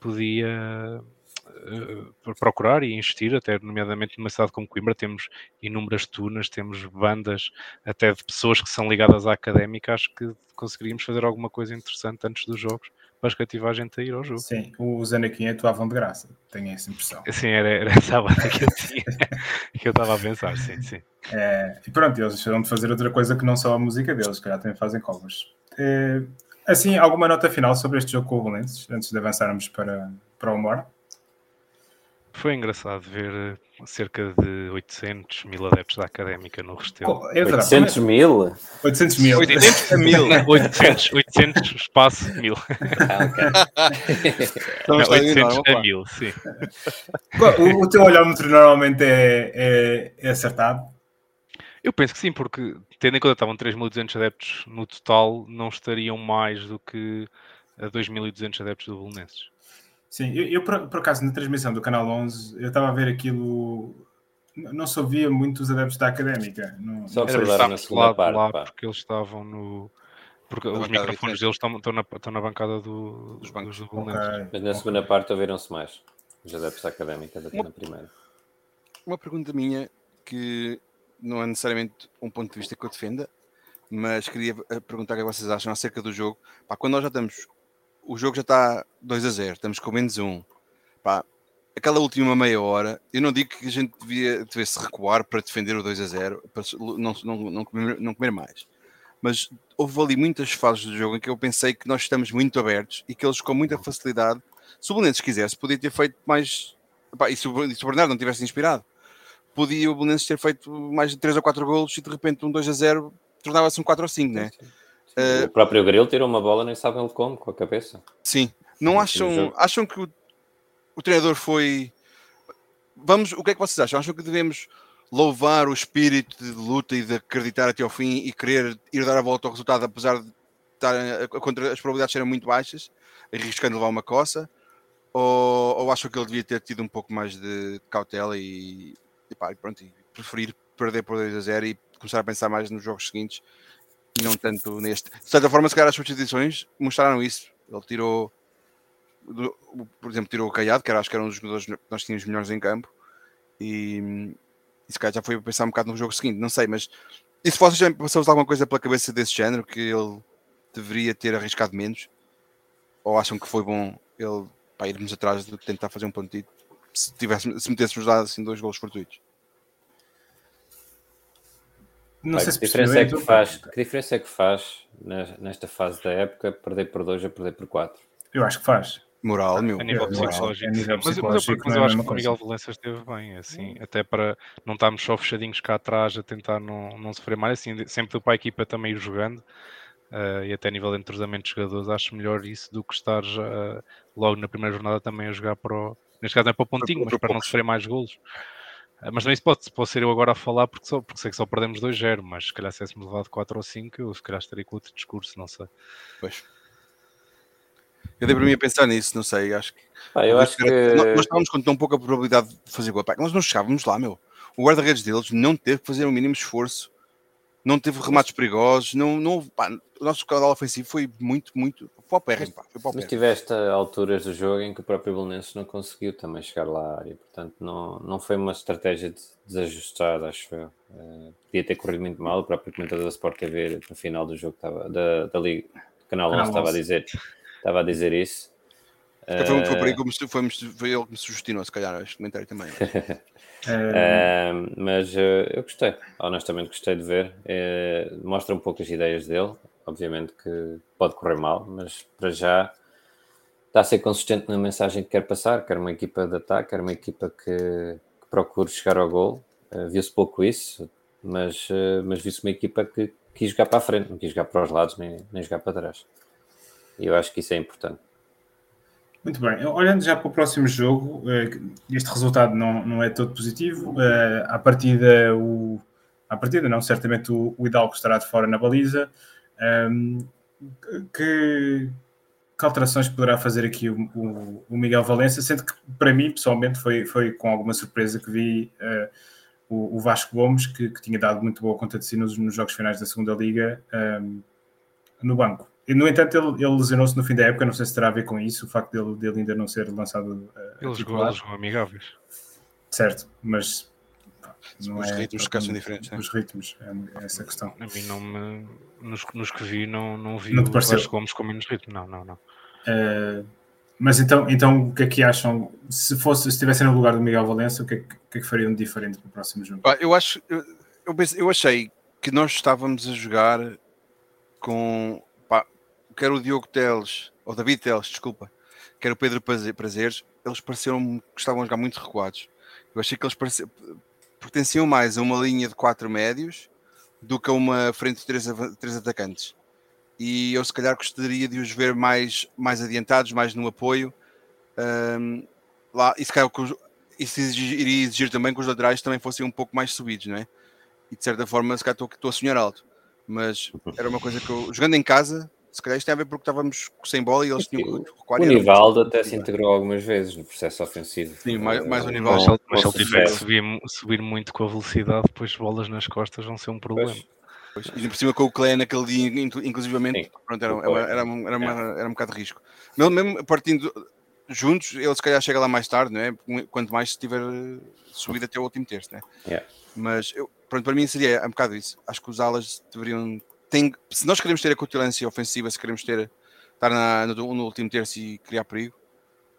podia uh, procurar e investir, até nomeadamente numa cidade como Coimbra, temos inúmeras tunas, temos bandas, até de pessoas que são ligadas à académica, acho que conseguiríamos fazer alguma coisa interessante antes dos jogos para cativar a gente a ir ao jogo. Sim, os Anakin atuavam de graça, tenho essa impressão. Sim, era, era essa a banda que eu tinha, que eu estava a pensar, sim, sim. É, e pronto, eles vão de fazer outra coisa que não só a música deles, que já também fazem covers. É, Assim, alguma nota final sobre este jogo com o Valentes, antes de avançarmos para, para o humor? Foi engraçado ver cerca de 800 mil adeptos da Académica no Restelo. É 800 mil? 800 mil. 800 mil. 800, 800 espaço mil. Ah, Não, 800 a mil, sim. O, o teu olhómetro normalmente é, é, é acertado? Eu penso que sim, porque tendo em conta que estavam 3.200 adeptos no total, não estariam mais do que a 2.200 adeptos do Belenenses. Sim, eu, eu por, por, acaso na transmissão do Canal 11, eu estava a ver aquilo, não se ouvia muitos adeptos da Académica. Não, Só era na segunda parte, lá, porque eles estavam no... Porque os microfones deles estão, estão, na, estão na bancada do, dos bancos do Belenenses. Okay. Mas na segunda parte ouviram-se mais os adeptos da Académica do que na primeira. Uma pergunta minha que não é necessariamente um ponto de vista que eu defenda, mas queria eh, perguntar o que vocês acham acerca do jogo. Pá, quando nós já estamos, o jogo já está 2 a 0, estamos com menos 1. Pá, aquela última meia hora, eu não digo que a gente devia, devesse recuar para defender o 2 a 0, para não, não, não, comer, não comer mais. Mas houve ali muitas fases do jogo em que eu pensei que nós estamos muito abertos e que eles com muita facilidade, se o Belenenses quisesse, podia ter feito mais. Pá, e se o Bernardo não tivesse inspirado, podia o Belenenses ter feito mais de 3 ou 4 golos e de repente um 2 a 0 tornava-se um 4 ou 5, né? Uh, o próprio Grilo tirou uma bola, nem sabem como, com a cabeça. Sim. Não acham, acham que o, o treinador foi. Vamos, o que é que vocês acham? Acham que devemos louvar o espírito de luta e de acreditar até ao fim e querer ir dar a volta ao resultado, apesar de estar, as probabilidades serem muito baixas, arriscando levar uma coça? Ou, ou acham que ele devia ter tido um pouco mais de cautela e, e, pronto, e preferir perder por 2 a 0 e começar a pensar mais nos jogos seguintes e não tanto neste. De certa forma, se calhar as substituições mostraram isso. Ele tirou, por exemplo, tirou o Caiado, que era, acho que era um dos jogadores que nós tínhamos melhores em campo, e, e se calhar já foi pensar um bocado no jogo seguinte, não sei, mas e se vocês já passou alguma coisa pela cabeça desse género que ele deveria ter arriscado menos? Ou acham que foi bom ele para irmos atrás de tentar fazer um pontinho? Se, tivesse, se metêssemos dado assim dois gols fortuitos. Não sei se que diferença é que faz, que diferença é que faz nesta fase da época perder por 2 a perder por 4? Eu acho que faz. Moral, meu. A nível psicológico. mas, mas, eu, mas eu acho que o Miguel Valença esteve bem, assim, até para não estarmos só fechadinhos cá atrás a tentar não, não sofrer mais, assim, sempre para a equipa também ir jogando. Uh, e até a nível de entrosamento de jogadores, acho melhor isso do que estar uh, logo na primeira jornada também a jogar para o, Neste caso não é para o pontinho, mas para não sofrer mais golos. Ah, mas também isso pode, pode ser eu agora a falar porque, só, porque sei que só perdemos 2-0, mas se calhar se tivéssemos levado 4 ou 5, eu se calhar estaria com outro discurso, não sei. Pois. Eu dei para mim a pensar nisso, não sei, acho que. Ah, eu acho que... Nós, estávamos com tão pouca probabilidade de fazer gol. Pá, nós não chegávamos lá, meu. O guarda-redes deles não teve que fazer o um mínimo esforço, não teve remates perigosos, não, não, pá, o nosso canal ofensivo foi muito, muito, para o pérrimo, pá. Foi para o Mas tiveste alturas do jogo em que o próprio Belenenses não conseguiu também chegar lá à área, portanto não, não foi uma estratégia de, desajustada, acho eu. Uh, podia ter corrido muito mal, o próprio comentador da Sport TV no final do jogo estava, da, da Liga, do Canal 11 estava a dizer, estava a dizer isso. Foi, foi por aí que foi, foi ele que me sugestionou, se calhar, este comentário também. uh, mas uh, eu gostei, honestamente gostei de ver. mostra um pouco as ideias dele. Obviamente que pode correr mal, mas para já está a ser consistente na mensagem que quer passar. Quer uma equipa de ataque, quer uma equipa que, que procure chegar ao gol. Viu-se pouco isso, mas, mas viu-se uma equipa que quis jogar para a frente, não quis jogar para os lados nem, nem jogar para trás. E eu acho que isso é importante. Muito bem, olhando já para o próximo jogo, eh, este resultado não, não é todo positivo. Eh, à partida, o, à partida não, certamente o, o Hidalgo estará de fora na baliza. Ehm, que, que alterações poderá fazer aqui o, o, o, Miguel Valença, sendo que para mim, pessoalmente, foi, foi com alguma surpresa que vi uh, o, o, Vasco Gomes, que, que, tinha dado muito boa conta de si nos, nos jogos finais da segunda Liga, um, ehm, no banco. E, no entanto, ele, ele lesionou-se no fim da época, não sei se terá a ver com isso, o facto dele, dele ainda não ser lançado. Uh, ele jogou, ele jogou amigáveis. Certo, mas. não os é, ritmos que são diferentes. Né? Os ritmos, é, é, essa questão. A mim não me. Nos, nos que vi, não, não vi não o Vasco Gomes com menos ritmo, não, não, não. Uh, mas então, então, o que é que acham? Se fosse, se estivessem no lugar do Miguel Valença, o que é, que, que, é que fariam de diferente para o próximo jogo? Eu acho, eu, eu, eu achei que nós estávamos a jogar com quer o Diogo Teles, ou David Teles, desculpa, quer o Pedro Prazeres, eles pareceram que estavam a jogar muito recuados. Eu achei que eles pareciam, pertenciam mais a uma linha de quatro médios do que a uma frente de três, três atacantes. E eu, se calhar, gostaria de os ver mais, mais adiantados, mais no apoio. Um, lá, e se calhar, isso iria exigir também que os laterais também fossem um pouco mais subidos, não é? E de certa forma, se calhar, estou, estou a sonhar alto. Mas era uma coisa que eu, jogando em casa, se calhar isto tem a ver porque estávamos sem bola e eles tinham que O Nivaldo até se integrou algumas vezes no processo ofensivo. Sim, mais, mais o Nivaldo. Mas, mas se ele tiver que subir, subir, muito com a velocidade, depois bolas nas costas vão ser um problema. Pois. E por cima com o Clé naquele dia, inclusivamente, pronto, era, era, era, era, uma, era um bocado de risco. Mesmo, mesmo partindo juntos, ele se calhar chega lá mais tarde, não é? Quanto mais se tiver subido até o último terço, não é? Yeah. Mas eu, pronto, para mim seria um bocado isso. Acho que os alas deveriam tem, se nós queremos ter a cutilância ofensiva, se queremos ter, estar na, no, no, último terço e criar perigo,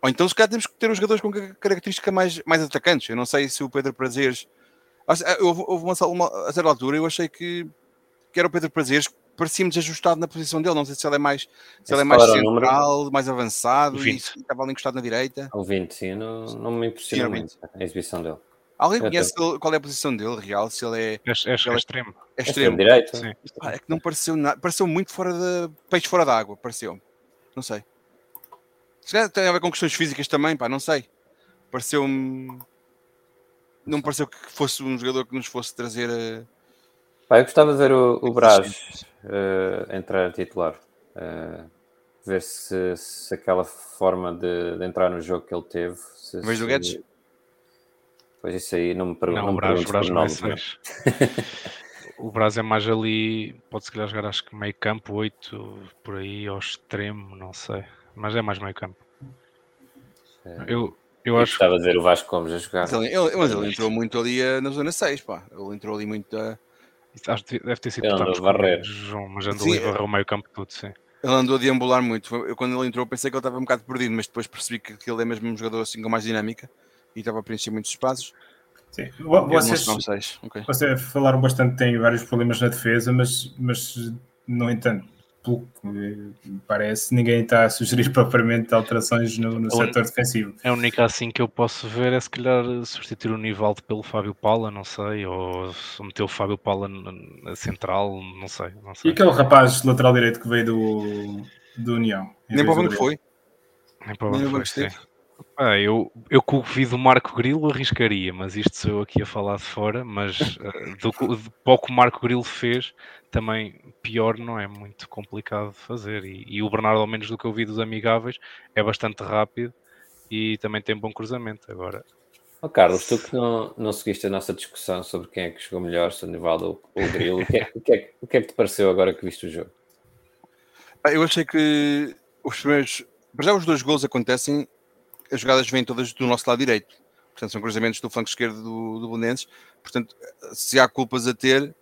ou então se calhar temos que ter os jogadores com características mais, mais atacantes. Eu não sei se o Pedro Prazeres. Houve, houve uma, uma, a certa altura eu achei que, que era o Pedro Prazeres parecia-me desajustado na posição dele. Não sei se ele é mais, se ele é mais central, mais avançado e estava ali encostado na direita. O 20, sim, não, não me impressiona muito a exibição dele. Alguém conhece qual é a posição dele, real? Se ele é. É, é, é extremo. É extremo. direito. Sim. Ah, é que não pareceu nada. Pareceu muito fora de. Peixe fora d'água, pareceu. Não sei. Se calhar tem a ver com questões físicas também, pá, não sei. Pareceu-me. Não pareceu que fosse um jogador que nos fosse trazer. A... Pá, eu gostava de ver o, o Braz uh, entrar titular. Uh, ver se, se aquela forma de, de, entrar no jogo que ele teve. Se, vez do Guedes? Pois isso aí não me pergunto. Não, o Braz, Braz não é O Braz é mais ali, pode se calhar jogar acho que meio campo, 8 por aí, ao extremo, não sei. Mas é mais meio campo. É. Eu, eu, acho. Estava a ver o Vasco Gomes a jogar. Mas ele, mas ele entrou muito ali eh, na zona 6, pá. Ele entrou ali muito. A... Acho que deve ter sido varrer. João, mas andou ali varreu o meio campo tudo, sim. Ele andou a deambular muito. Eu, quando ele entrou, pensei que ele estava um bocado perdido, mas depois percebi que, que ele é mesmo um jogador assim com mais dinâmica e estava a preencher muitos espaços. Sim. Vocês, okay. vocês falaram bastante, tem vários problemas na defesa, mas, mas no entanto, pelo que me parece, ninguém está a sugerir propriamente alterações no, no setor defensivo. É a única assim que eu posso ver é se calhar substituir o Nivaldo pelo Fábio Paula, não sei, ou meter o Fábio Paula na central, não sei, não sei. E aquele rapaz lateral direito que veio do, do União? Nem para o banco foi. Nem para o banco foi, ah, eu, eu com o vídeo do Marco Grilo arriscaria, mas isto sou eu aqui a falar de fora, mas uh, do, do pouco o Marco Grilo fez, também pior não é muito complicado de fazer. E, e, o Bernardo, ao menos do que eu vi dos amigáveis, é bastante rápido e também tem bom cruzamento. Agora, oh, Carlos, tu que não, não seguiste a nossa discussão sobre quem é que chegou melhor, se o Nivaldo ou o Grilo, o que, é, o, que é, o que é que te pareceu agora que viste o jogo? Eu achei que os primeiros. Para já, os dois gols acontecem, as jogadas vêm todas do nosso lado direito. Portanto, são cruzamentos do flanco esquerdo do, do Belenenses. Portanto, se há culpas a ter,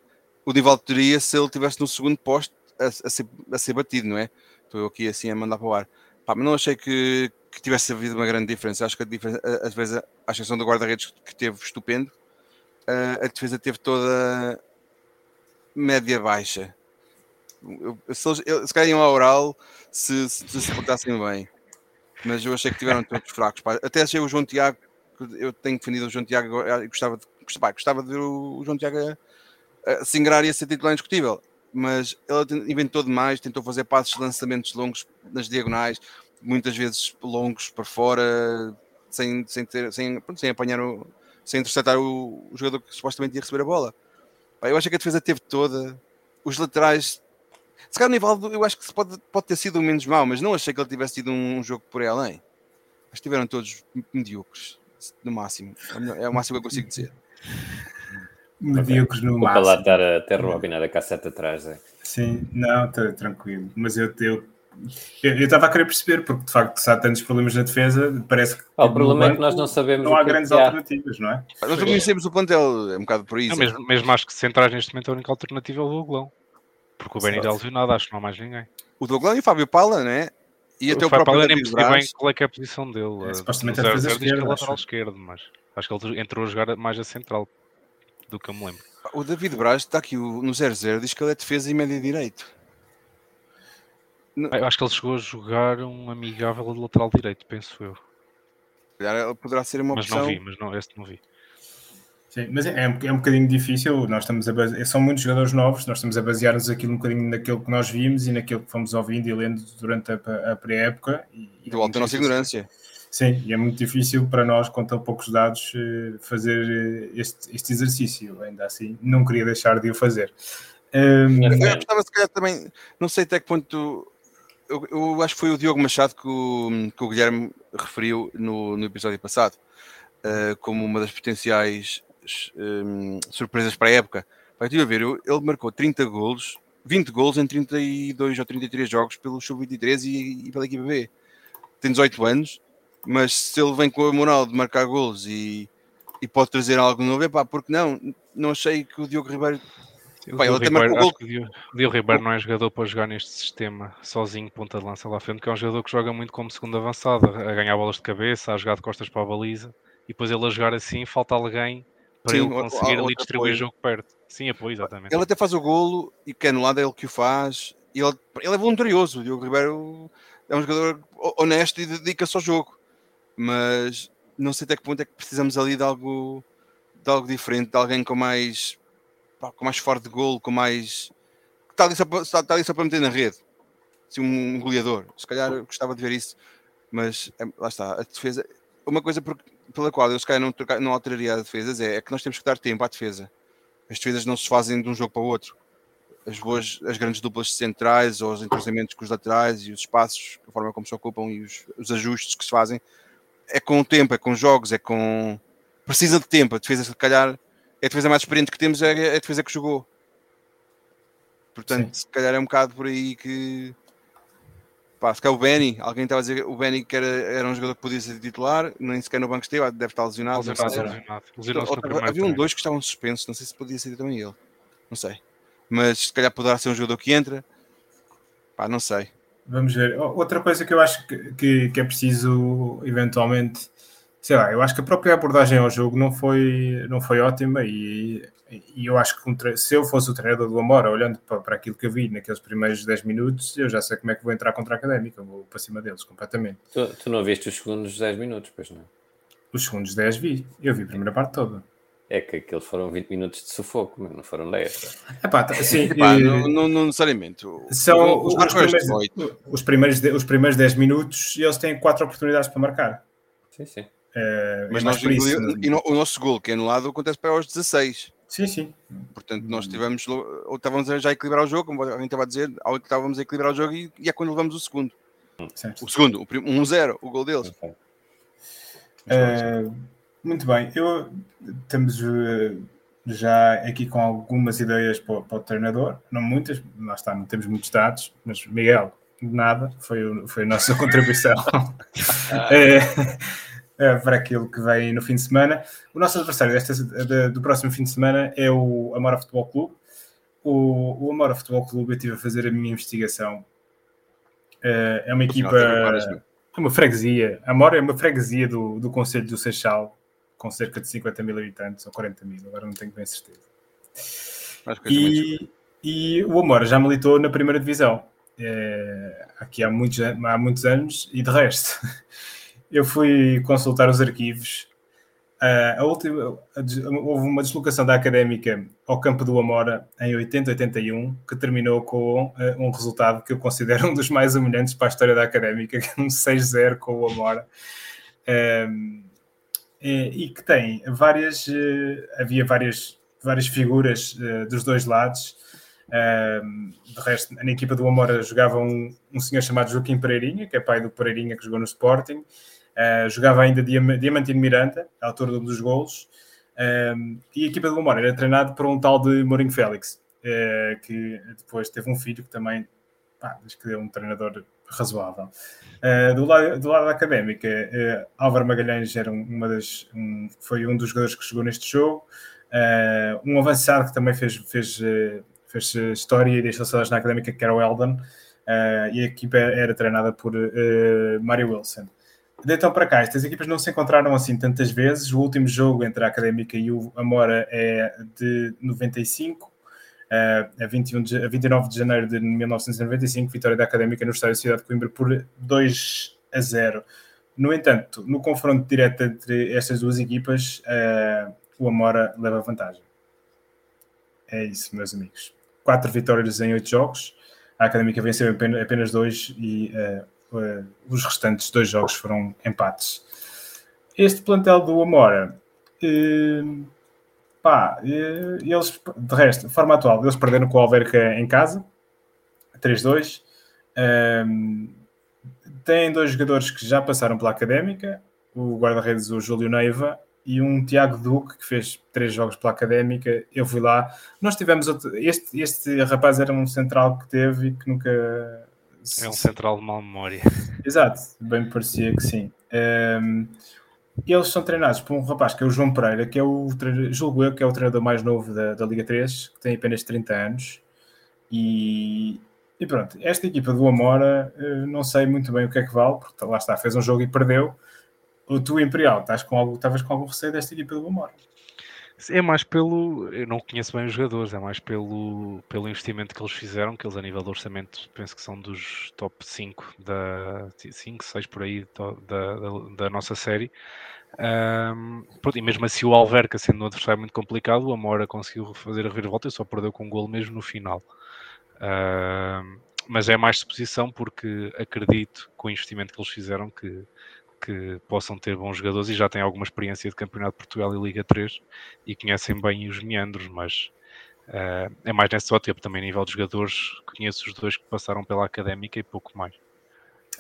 o Divaldo teria se ele estivesse no segundo posto a, a, ser, a ser batido, não é? Estou eu aqui assim a mandar para o ar. Pá, mas não achei que, que tivesse havido uma grande diferença. Acho que a diferença, às vezes, a exceção do guarda-redes que teve estupendo, a, a defesa teve toda média-baixa. Se, eles, se calhar iam ao oral se, se, se portassem bem. Mas eu achei que tiveram todos fracos. Pá. Até achei o João Tiago, eu tenho defendido o João Tiago e gostava de, gostava, gostava de ver o, João Tiago a, a se ingrar e a ser titular indiscutível. Mas ele inventou demais, tentou fazer passos de lançamentos longos nas diagonais, muitas vezes longos para fora, sem, sem, ter, sem, sem apanhar o, sem interceptar o, o, jogador que supostamente ia receber a bola. Eu acho que a defesa teve toda. Os laterais. Se calhar o Nivaldo, eu acho que pode, pode ter sido o menos mau, mas não achei que ele tivesse tido um, um jogo por aí além. Acho que estiveram todos medíocres, no máximo. É o máximo que eu consigo dizer. Medíocres no Vou máximo. para lá estar a até robinar a cassete atrás. É. Sim, não, tá, tranquilo. Mas eu, eu eu estava a querer perceber, porque de facto, se há tantos problemas na defesa, parece que. Ah, o problema é que nós não sabemos. Não há é grandes alternativas, não é? Nós não conhecemos o plantel, é um bocado por isso. Não, mesmo, mesmo acho que centrais neste momento a única alternativa é o Douglão. Porque o Benny está lesionado, acho que não há mais ninguém. O Douglão e o Fábio Pala, né? E até o, o Fábio próprio Paulo nem percebi bem qual é que é a posição dele. É, supostamente O a defesa 0-0 diz que é esquerda, lateral esquerdo, mas acho que ele entrou a jogar mais a central do que eu me lembro. O David Braz está aqui o- no 0-0, diz que ele é defesa e média direito. Ah, Eu acho que ele chegou a jogar um amigável de lateral direito, penso eu. Poderá ser uma Mas opção. não vi, mas não, esse não vi. Sim, mas é, é um, é um bocadinho difícil. Nós estamos a base... São muitos jogadores novos, nós estamos a basear-nos aquilo um bocadinho naquilo que nós vimos e naquilo que fomos ouvindo e lendo durante a, a pré-época. E, e é Do alto da muito nossa ignorância. Sim, e é muito difícil para nós, com tão poucos dados, eh, fazer eh, este, este exercício. Ainda assim, não queria deixar de o fazer. Hum, Eu gostava, se calhar, também, não sei até que ponto. Eu, eu acho que foi o Diogo Machado que o, que o Guilherme referiu no, no episódio passado, eh, como uma das potenciais hum, surpresas para a época. Vai estive a ver, ele marcou 30 golos, 20 golos em 32 ou 33 jogos pelo Sub-23 e, e pela equipa B. Tem 18 anos, mas se ele vem com a moral de marcar golos e, e pode trazer algo novo, é pá, porque não? Não achei que o Diogo Ribeiro O Pá, ele Ribeiro, gol. que o Diogo- o Diogo Ribeiro não é jogador para jogar neste sistema sozinho, ponta de lança lá à frente, que é um jogador que joga muito como segundo avançado, a ganhar bolas de cabeça, a jogar de costas para a baliza, e depois ele a jogar assim, falta alguém para Sim, ele conseguir ali distribuir o jogo perto. Sim, apoio, exatamente. Ele até faz o golo e que é anulado é ele que o faz. Ele, ele é voluntarioso. O Diogo Ribeiro é um jogador ho- honesto e dedica-se ao jogo. Mas não sei até que ponto é que precisamos ali de algo, de algo diferente, de alguém com mais, com mais forte de golo, com mais. que está ali só para, está, ali só para meter na rede. Assim, um goleador. Se calhar gostava de ver isso. Mas é- lá está, a defesa. Uma coisa por- pela qual eu se calhar não, não alteraria as defesas é, é que nós temos que dar tempo à defesa. As defesas não se fazem de um jogo para o outro. As boas, as grandes duplas centrais, ou os entrosamentos com os laterais e os espaços, a forma como se ocupam e os, os ajustes que se fazem, é com o tempo, é com jogos, é com. Precisa de tempo. A defesa, se calhar, é a defesa mais experiente que temos, é a defesa que jogou. Portanto, Sim. se calhar é um bocado por aí que. Pá, se calhar o Benny, alguém estava a dizer que o Benny que era, era um jogador que podia ser titular, nem sequer no banco esteve, deve estar lesionado. primeiro havia um dois que estavam suspensos, não sei se podia ser também ele. Não sei. Mas se calhar poderá ser um jogador que entra. Pá, não sei. Vamos ver. Outra coisa que eu acho que, que, que é preciso, eventualmente, sei lá, eu acho que a própria abordagem ao jogo não foi, não foi ótima e, e eu acho que um se eu fosse o treinador do Amora, olhando para, para aquilo que eu vi naqueles primeiros 10 minutos, eu já sei como é que vou entrar contra a Académica, vou para cima deles completamente. Tu, tu não viste os segundos 10 minutos, pois não? Os segundos 10 vi, eu vi a primeira parte toda. É que aqueles foram 20 minutos de sufoco, mas não foram 10. Epá, sim, Pá, eh, não, não- não necessariamente. São os, marcos primeiros, 18. os, primeiros, os primeiros 10 minutos e eles têm quatro oportunidades para marcar. Sim, sim. Eh, Mas é nós mais por isso. e no- o nosso gol que é anulado acontece para aos 16. Sim, sim. Portanto, nós tivemos, lo- ou estávamos a já equilibrar o jogo, como alguém estava a dizer, ou estávamos a equilibrar o jogo e, e é quando levamos o segundo. certo. O segundo, o prim- 1-0, o gol deles. Ok. Eh, muito bem, eu estamos eh, já aqui com algumas ideias para, o- para o treinador, não muitas, lá está, não temos muitos dados, mas Miguel, nada, foi, foi a nossa contribuição é, para aquilo que vem no fim de semana. O nosso adversário desta, de, do próximo fim de semana é o Amora Futebol Clube. O, o Amora Futebol Clube, eu estive a fazer a minha investigação. É, é uma equipa, é uma freguesia. A Amora é uma freguesia do, do Conselho do Seixal, com cerca de 50 mil habitantes ou 40 mil, agora não tenho bem certeza. E, e o Amora já militou na primeira divisão é, aqui há muitos, há muitos anos, e de resto, eu fui consultar os arquivos. Uh, última, houve uma deslocação da académica ao campo do Amora em 80-81, que terminou com uh, um resultado que eu considero um dos mais humilhantes para a história da académica, é um 6-0 com o Amora. Um, e, e, que tem várias, uh, havia várias, várias figuras dos dois lados de resto, na equipa do Amora jogava um, um senhor chamado Joaquim Pereirinha, que é pai do Pereirinha que jogou no Sporting. Uh, jogava ainda Diamantino Miranda, autor de um dos golos. e a equipa do Amora era treinada por um tal de Mourinho Félix, uh, que depois teve um filho que também, pá, acho que é um treinador razoável. Uh, do, lado, do lado da académica, uh, Álvaro Magalhães era uma das, um, foi um dos jogadores que jogou neste jogo. Um avançado que também fez, fez fez história e deixou saudades na académica, que era o Eldon, e a equipa era treinada por Mário Wilson. De então para cá, estas equipas não se encontraram assim tantas vezes. O último jogo entre a Académica e o Amora é de 95, uh, a, 21 de, a 29 de janeiro de 1995, vitória da Académica no estádio Cidade de Coimbra por 2 a 0. No entanto, no confronto direto entre estas duas equipas, uh, o Amora leva vantagem. É isso, meus amigos quatro vitórias em oito jogos. A Académica venceu apenas dois e uh, os restantes dois jogos foram empates. Este plantel do Amora, uh, pá, eles, de resto, de forma atual, eles perderam com o Alverca em casa, 3-2. Um, têm dois jogadores que já passaram pela Académica, o guarda-redes, o Júlio Neiva, e um Tiago Duque que fez três jogos pela Académica. Eu fui lá. Nós tivemos outro, este, este rapaz era um central que teve e que nunca. É um central de mal memória. Exato, bem me parecia que sim. Um, ehm, eles são treinados por um rapaz que é o João Pereira, que é o julgo eu, que é o treinador mais novo da, da Liga 3, que tem apenas 30 anos. E, e pronto, esta equipa do Amora, eh, não sei muito bem o que é que vale, porque lá está, fez um jogo e perdeu o tu Imperial, estás com algo, estavas com algum receio desta equipa do Amor? É mais pelo. Eu não conheço bem os jogadores, é mais pelo, pelo investimento que eles fizeram, que eles a nível de orçamento penso que são dos top 5 da 5, 6 por aí da, da, da nossa série. Um, e mesmo assim o Alverca sendo um adversário muito complicado, o Amora conseguiu fazer a reviravolta e só perdeu com um gol mesmo no final. Um, mas é mais suposição porque acredito com o investimento que eles fizeram que que possam ter bons jogadores e já têm alguma experiência de Campeonato de Portugal e Liga 3 e conhecem bem os meandros, mas uh, é mais nessa ótica, também a nível de jogadores, conheço os dois que passaram pela Académica e pouco mais.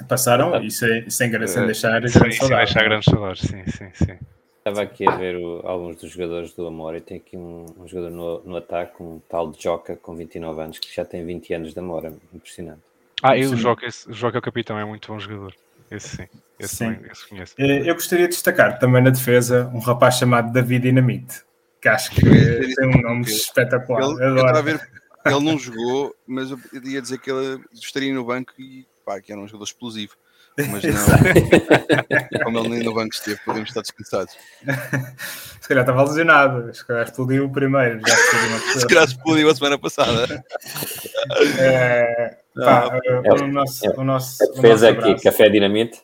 Passaram, isso é, sem, sem, sem deixar grandes saudades. Sem deixar grandes saudades, sim, sim, sim. Estava aqui a ver o, alguns dos jogadores do Amor e tem aqui um, um, jogador no, no ataque, um tal de Joca com 29 anos, que já tem 20 anos de Amor, impressionante. Ah, e o Joca, o Joca é o capitão, é muito bom jogador. Esse sim. Esse, sim. esse conheço. Eh, eu gostaria de destacar também na defesa um rapaz chamado David Dinamite, que acho que tem um nome espetacular. Ele, Adoro. Ver, ele não jogou, mas eu ia dizer que ele estaria no banco e pá, que era um jogador explosivo. Mas não, como ele nem no banco esteve, podemos estar descansados. Se calhar estava lesionado, se calhar explodiu o primeiro. Já se calhar explodiu a semana passada. É, pá, é, o nosso, o nosso, a defesa aqui, café dinamite.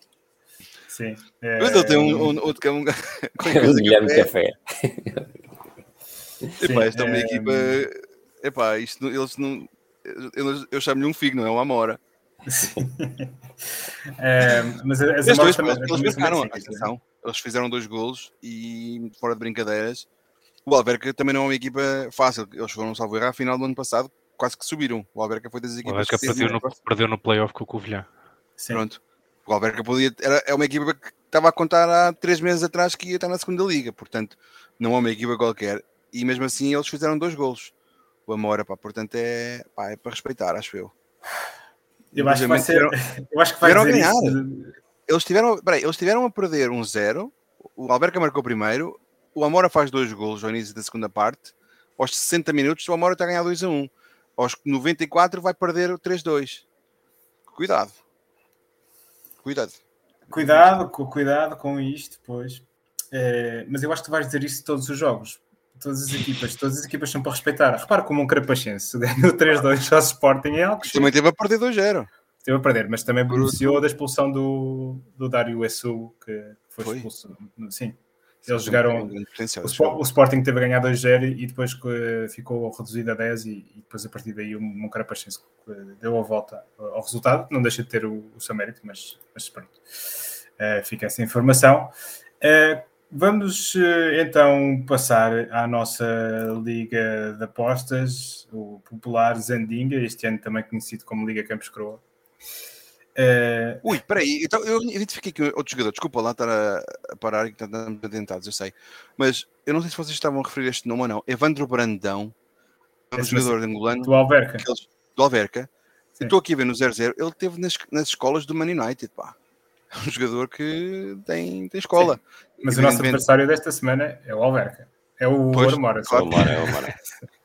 Sim. É, Mas ele tem um, um outro que é um. o Guilherme Café. Epá, esta é uma é, equipa. Epá, isto, eles não. Eu chamo-lhe um figo, não é uma amora. é, mas as dois, também, eles marcaram, atenção. Eles fizeram dois golos e, fora de brincadeiras, o Alverca também não é uma equipa fácil. Eles foram, salvo errar, a final do ano passado, quase que subiram. O Alverca foi das equipas. O Alverca perdeu no, perdeu no playoff com o Covilhã. Pronto. O Alverca podia. Era, é uma equipa que estava a contar há três meses atrás que ia estar na segunda liga. Portanto, não é uma equipa qualquer. E mesmo assim eles fizeram dois golos. O Amora, pá, portanto é, pá, é para respeitar, acho eu. Eu acho que vai ser. Eu acho que vai ganhar. Isso. Eles tiveram, peraí, eles tiveram a perder um zero. O Alberca marcou primeiro. O Amora faz dois golos ao início da segunda parte. Aos 60 minutos, o Amora está a ganhar 2 a 1. Aos 94 vai perder o 3-2. Cuidado. Cuidado. Cuidado, cuidado com isto, pois. É, mas eu acho que tu vais dizer isso todos os jogos. Todas as equipas, todas as equipas são para respeitar. Repara como um Carapachense ganhou 3-2 ao Sporting é algo que Também teve a perder 2-0. Teve a perder, mas também beneficiou da expulsão do, do Dário Essu, que foi, foi, expulso. Sim, eles jogaram. O, o, Sporting teve a ganhar 2-0 e depois ficou reduzido a 10 e, e depois a partir daí o Moncarapachense deu a volta ao resultado. Não deixa de ter o, o seu mérito, mas, mas pronto. Uh, fica essa informação. Uh, vamos uh, então passar à nossa Liga de Apostas, o popular Zandinga, este ano também conhecido como Liga Campos Croa. Uh... Ui, peraí, então eu identifiquei aqui outro jogador, desculpa lá estar a, a parar e estamos atentados, eu sei, mas eu não sei se vocês estavam a referir este nome ou não. Evandro Brandão, é um jogador angolano do Alverca. Aqueles, do Alverca. Estou aqui a ver no 0-0, ele teve nas, nas escolas do Man United, pá. É um jogador que tem, tem escola. Sim. Mas o nosso adversário desta semana é o Alverca. É o Ormora. Claro. É o Ormora.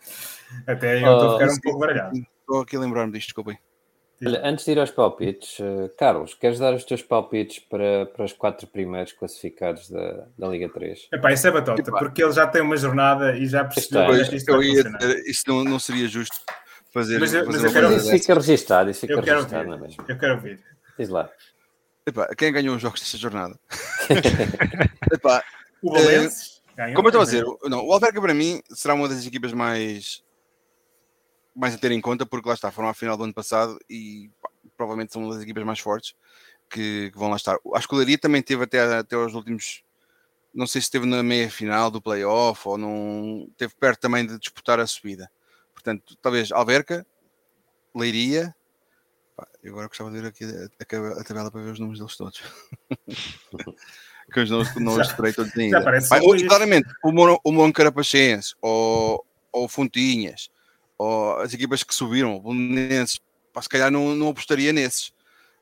Até eu estou a ficar um pouco baralhado. Estou aqui a lembrar-me disto, desculpem. Olha, antes de ir aos palpites, uh, Carlos, queres dar os teus palpites para, para os quatro primeiros classificados da, da Liga 3? Epá, isso é batota, Epá. porque ele já tem uma jornada e já percebeu que isto eu ia isso não, não seria justo fazer. Mas, eu, mas eu quero isso fica registado, isso fica eu quero registado, não é mesmo? Eu quero ouvir. Diz lá. Epá, quem ganhou os jogos desta jornada? Epá, o Valência. É, como eu estou a dizer, não, o Alverca para mim será uma das equipas mais mais a ter em conta, porque lá está, foram à final do ano passado e pá, provavelmente são uma das equipas mais fortes que, que, vão lá estar. A escolaria também teve até, até aos últimos, não sei se esteve na meia final do playoff ou não, teve perto também de disputar a subida. Portanto, talvez Alverca, Leiria. Pá, eu agora gostava de ver aqui a, a, a, tabela para ver os números deles todos. que os nomes não os terei todos ainda. Pá, claramente, o, Mon, o Moncarapachense ou, ou Fontinhas ou as equipas que subiram, o Bolonenses, se calhar não, não apostaria nesses,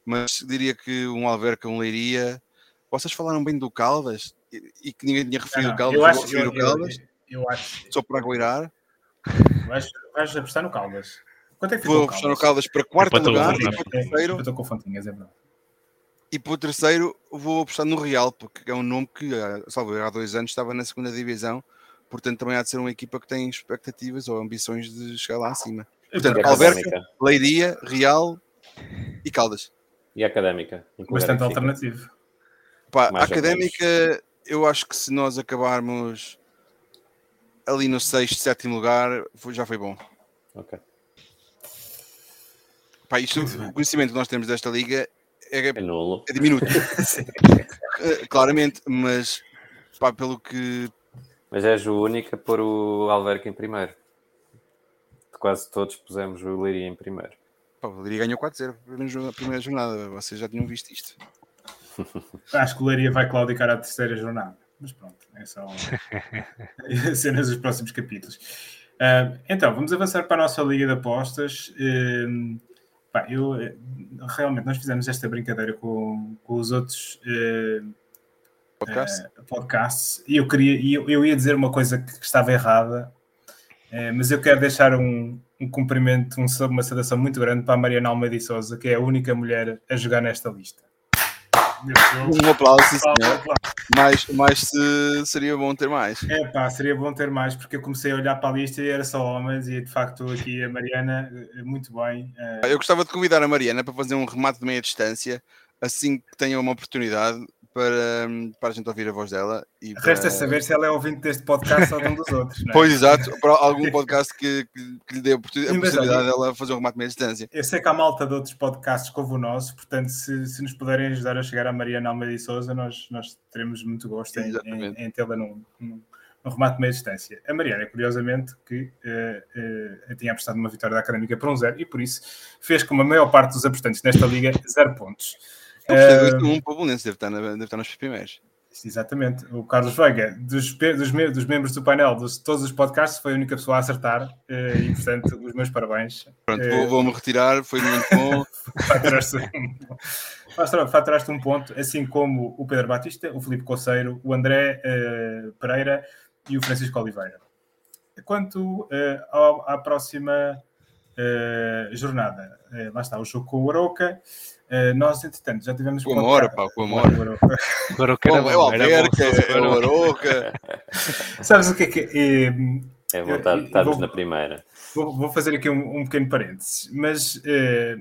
mas diria que um Alverca, um Leiria. Vocês falaram bem do Caldas e, e que ninguém tinha referido o Caldas. Eu acho, eu, o Caldas, eu, eu, acho. Só para aguirar. Vais, vais apostar no Caldas. Quanto é que Vou apostar no Caldas para quarto lugar e para o terceiro. Eu estou com Fontinhas, é verdade. E para o terceiro vou apostar no Real, porque é um nome que, eh, salvo há dois anos, estava na segunda divisão portanto também há de ser uma equipa que tem expectativas ou ambições de chegar lá acima. Portanto, Alverca, Leiria, Real e Caldas. E Académica. Bastante alternativo. Pá, a Académica, eu acho que se nós acabarmos ali no sexto, sétimo lugar, já foi bom. Ok. Pá, isto, o conhecimento que nós temos desta liga é, é nulo. É diminuto. Claramente, mas pá, pelo que mas és o único a pôr o Alverca em primeiro. De quase todos pusemos o Leiria em primeiro. Pô, o Leiria ganhou 4-0 na primeira jornada. Vocês já tinham visto isto. Acho que o Leiria vai claudicar a terceira jornada. Mas pronto, é só cenas dos próximos capítulos. Uh, então, vamos avançar para a nossa Liga de Apostas. Uh, pá, eu, realmente, nós fizemos esta brincadeira com, com os outros uh, podcast. Uh, podcast. E eu queria, eu, eu ia dizer uma coisa que, que estava errada, uh, mas eu quero deixar um, um cumprimento, um, uma saudação muito grande para a Mariana Almeida e Souza, que é a única mulher a jogar nesta lista. Um aplauso, sim, senhor. Mas, mas se, seria bom ter mais. É pá, seria bom ter mais, porque eu comecei a olhar para a lista e era só homens, e de facto aqui a Mariana, eh, muito bem. Eu gostava de convidar a Mariana para fazer um remate de meia distância, assim que tenha uma oportunidade, para, para a gente ouvir a voz dela. E para... Resta saber se ela é ouvinte deste podcast ou de um dos outros. É? Pois, exato, para algum podcast que, que, que lhe dê a possibilidade dela fazer um remate meia distância. Eu sei que há malta de outros podcasts como o nosso, portanto, se, se nos puderem ajudar a chegar a Mariana Almeida e Souza, nós, nós teremos muito gosto em, em, em tê-la num, num, num remate meia distância. A Mariana, curiosamente, que uh, uh, tinha apostado numa vitória da Académica por um zero e por isso fez como a maior parte dos apostantes nesta liga zero pontos. Eu gostei do 1 para o Bolonense, deve estar, na, deve estar nos primeiros. Exatamente. O Carlos Veiga, dos, dos, dos membros do painel de todos os podcasts, foi a única pessoa a acertar. Eh, e, portanto, os meus parabéns. Pronto, vou, vou-me retirar, foi muito bom. faturaste, um, faturaste um ponto, assim como o Pedro Batista, o Felipe Coceiro, o André uh, Pereira e o Francisco Oliveira. Quanto uh, à próxima uh, jornada, lá está o jogo com o Aroca. Uh, nós, entretanto, já tivemos. Com amor, pá, com amor. O bom. É o Alberca, é o Aroca. Sabes o que é que é? É vontade de estarmos na primeira. Vou, vou, fazer aqui um, um pequeno parênteses, mas uh,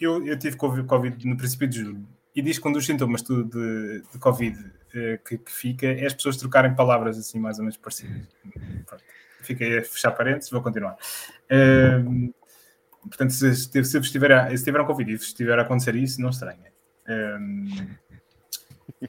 eu, eu tive Covid no princípio de julho e diz que um dos sintomas de, de Covid uh, que, que, fica é as pessoas trocarem palavras assim mais ou menos parecidas. Pronto. Fiquei a fechar parênteses, vou continuar. Uh, Portanto, se, se, se, estiver, se tiveram Covid e se estiver a acontecer isso, não estranha. Um,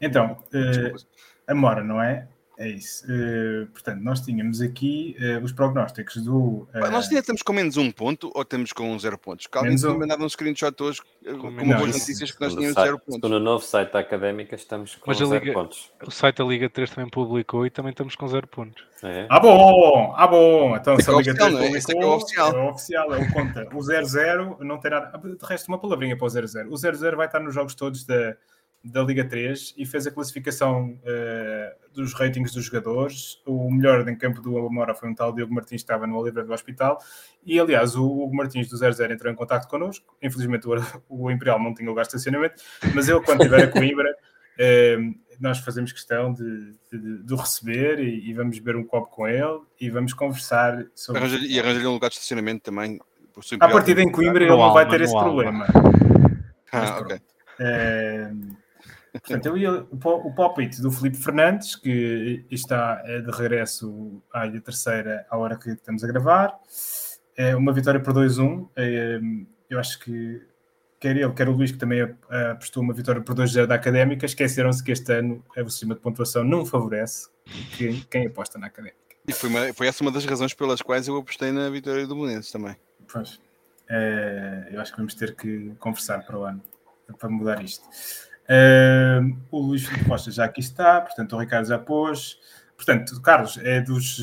então, uh, a Mora, não é? É isso. Uh, portanto, nós tínhamos aqui uh, os prognósticos do. Uh, nós ainda estamos com menos um ponto ou estamos com zero pontos? Que alguém tinha mandado um screenshot hoje com, com boas notícias que nós tínhamos zero pontos. No novo site da Académica estamos com Mas zero Liga, pontos. O site da Liga 3 também publicou e também estamos com zero pontos. É. Ah, bom! Ah, bom! Então, se a Liga 3 publicou, é? é, o oficial. É o oficial, é o conta. O 00 não tem nada. De resto, uma palavrinha para o 00. O 00 vai estar nos jogos todos da da Liga 3 e fez a classificação uh, dos ratings dos jogadores. O melhor em campo do Amora foi um tal Diogo Martins, que estava no Oliveira do Hospital. E, aliás, o Hugo Martins do 00 entrou em contato connosco. Infelizmente, o, o Imperial não tinha lugar de estacionamento, mas ele, quando estiver a Coimbra, uh, nós fazemos questão de, de, de receber e, e, vamos beber um copo com ele e vamos conversar sobre. Arranja, e arranjar um lugar de estacionamento também. A partir de em Coimbra, ele não vai ter esse problema. Ah, ok. Uh, Portanto, eu ia, o palpite do Felipe Fernandes, que está é de regresso à ilha terceira à hora que estamos a gravar. É uma vitória por 2-1. É, eu acho que quer ele, quer o Luís, que também apostou uma vitória por 2-0 da Académica, esqueceram-se que este ano o sistema de pontuação não favorece quem, aposta na Académica. E foi, uma, foi, essa uma das razões pelas quais eu apostei na vitória do Belenenses também. Pois. Eu acho que vamos ter que conversar para o ano para mudar isto. Uh, o Luís Filipe Costa já aqui está, portanto o Ricardo já pôs. Portanto, Carlos, é dos.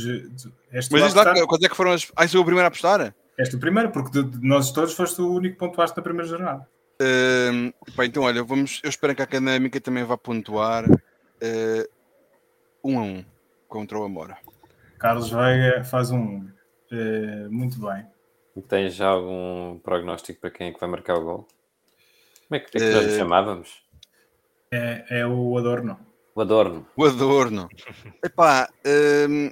Mas diz lá, quando é que foram as. Ah, sou o primeiro a apostar? És o primeiro, porque de, de nós todos foste o único que pontuaste na primeira jornada. Uh, pá, então, olha, vamos, eu espero que a Académica também vá pontuar uh, um a um contra o Amora. Carlos Veiga faz um uh, muito bem. Tens já algum prognóstico para quem é que vai marcar o gol? Como é que, é que nós uh, chamávamos? É, é o Adorno. O Adorno. O Adorno. Epá, um,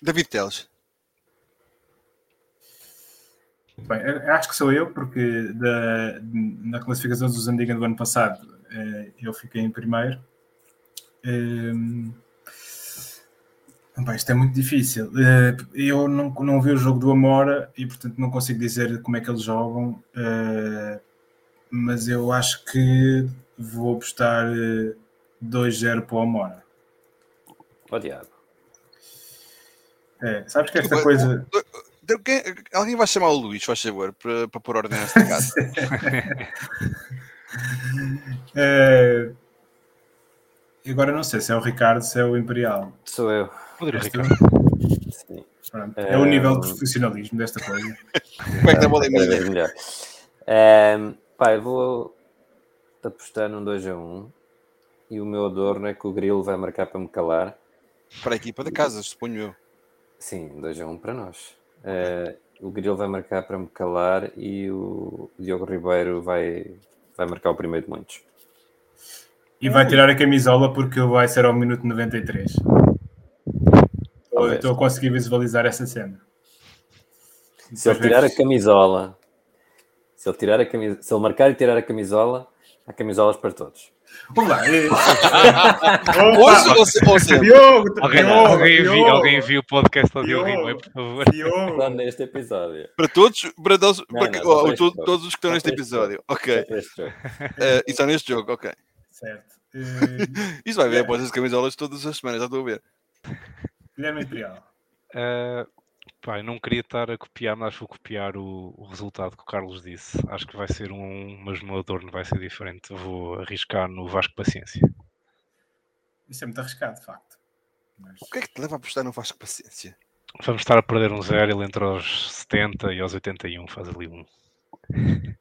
David Teles. Bem, acho que sou eu, porque da, na classificação do Zandiga do ano passado eh, eu fiquei em primeiro. Um, bem, isto é muito difícil. Eh, eu não, não vi o jogo do Amora e, portanto, não consigo dizer como é que eles jogam. Mas eu acho que vou apostar 2-0 eh, para o Amora. Ó oh, diabo. É, sabes que esta coisa. Alguém vai chamar o Luís, faz favor, para, para pôr ordem nesta casa. é... Agora não sei se é o Ricardo, se é o Imperial. Sou eu. Ricardo. Sim. É o nível de profissionalismo desta coisa. Como é que está a bola em Um, eu vou apostar num 2 a 1 e o meu adorno é que o Grilo vai marcar para me calar. Para a equipa da casa, suponho eu. Sim, 2 a 1 para nós. Uh, o Grilo vai marcar para me calar e o Diogo Ribeiro vai, vai marcar o primeiro de muitos. E vai tirar a camisola porque vai ser ao minuto 93. Estou a conseguir visualizar essa cena. Se ele tirar a camisola, se ele, tirar a camisola, se ele marcar e tirar a camisola, Há camisolas para todos. Vamos lá. Hoje ou sempre? Diogo, alguém, Diogo, alguém, Viu, alguém viu o podcast do Diogo Rimo, por favor. Só neste episódio. Para todos, para, todos, não, para não, oh, todos, todos os que estão neste episódio. Jogo. Ok. Uh, e só neste jogo, ok. Certo. Uh, Isso vai ver após as camisolas todas as semanas, já estou a ver. Guilherme Imperial. Uh, Pá, não queria estar a copiar, mas vou copiar o, o, resultado que o Carlos disse. Acho que vai ser um, mas no Adorno vai ser diferente. Vou arriscar no Vasco Paciência. Isso é muito arriscado, de facto. Mas... O que é que te leva a apostar no Vasco Paciência? Vamos estar a perder um zero, ele entre os 70 e aos 81 faz ali um.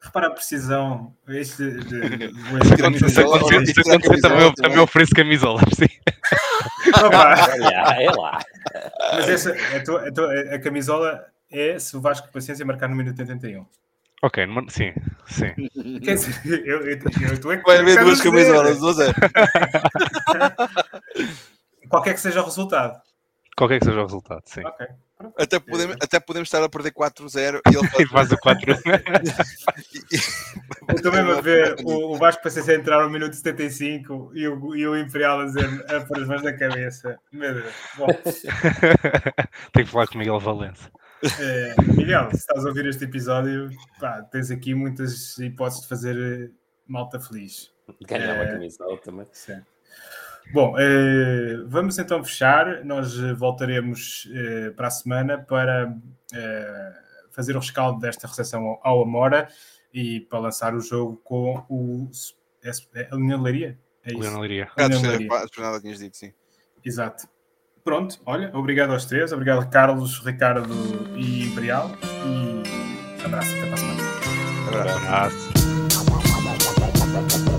Repara a precisão. Este, se acontecer, também ofereço camisolas, sim. É lá. Mas essa, a, tua, a, tua, a camisola é se o Vasco Paciência marcar no minuto 81. Ok, sim, sim. Quer dizer, eu estou aqui. Vai haver duas camisolas, seja. Qualquer que seja o resultado. Qualquer que seja o resultado, sim. Ok. Até podemos, até podemos estar a perder 4-0 e ele faz o 4 Estou mesmo a ver o, o Vasco Paciência entrar no minuto 75 e o, e o Imperial a dizer a pôr as mãos na cabeça. Meu Deus. Bom. Tenho que falar com o Miguel Valença. É, Miguel, se estás a ouvir este episódio, pá, tens aqui muitas hipóteses de fazer eh, malta feliz. Ganhar é, uma camisola também. Sim. Bom, eh, vamos então fechar. Nós voltaremos eh, para a semana para eh, fazer o rescaldo desta recepção ao Amora e para lançar o jogo com o é, a Leonel Leiria. É isso? Leonel Leiria. É, a jornada tinhas dito, sim. Exato. Pronto, olha, obrigado aos três, obrigado Carlos, Ricardo e Imperial e abraço, até para a semana. Abraço. abraço.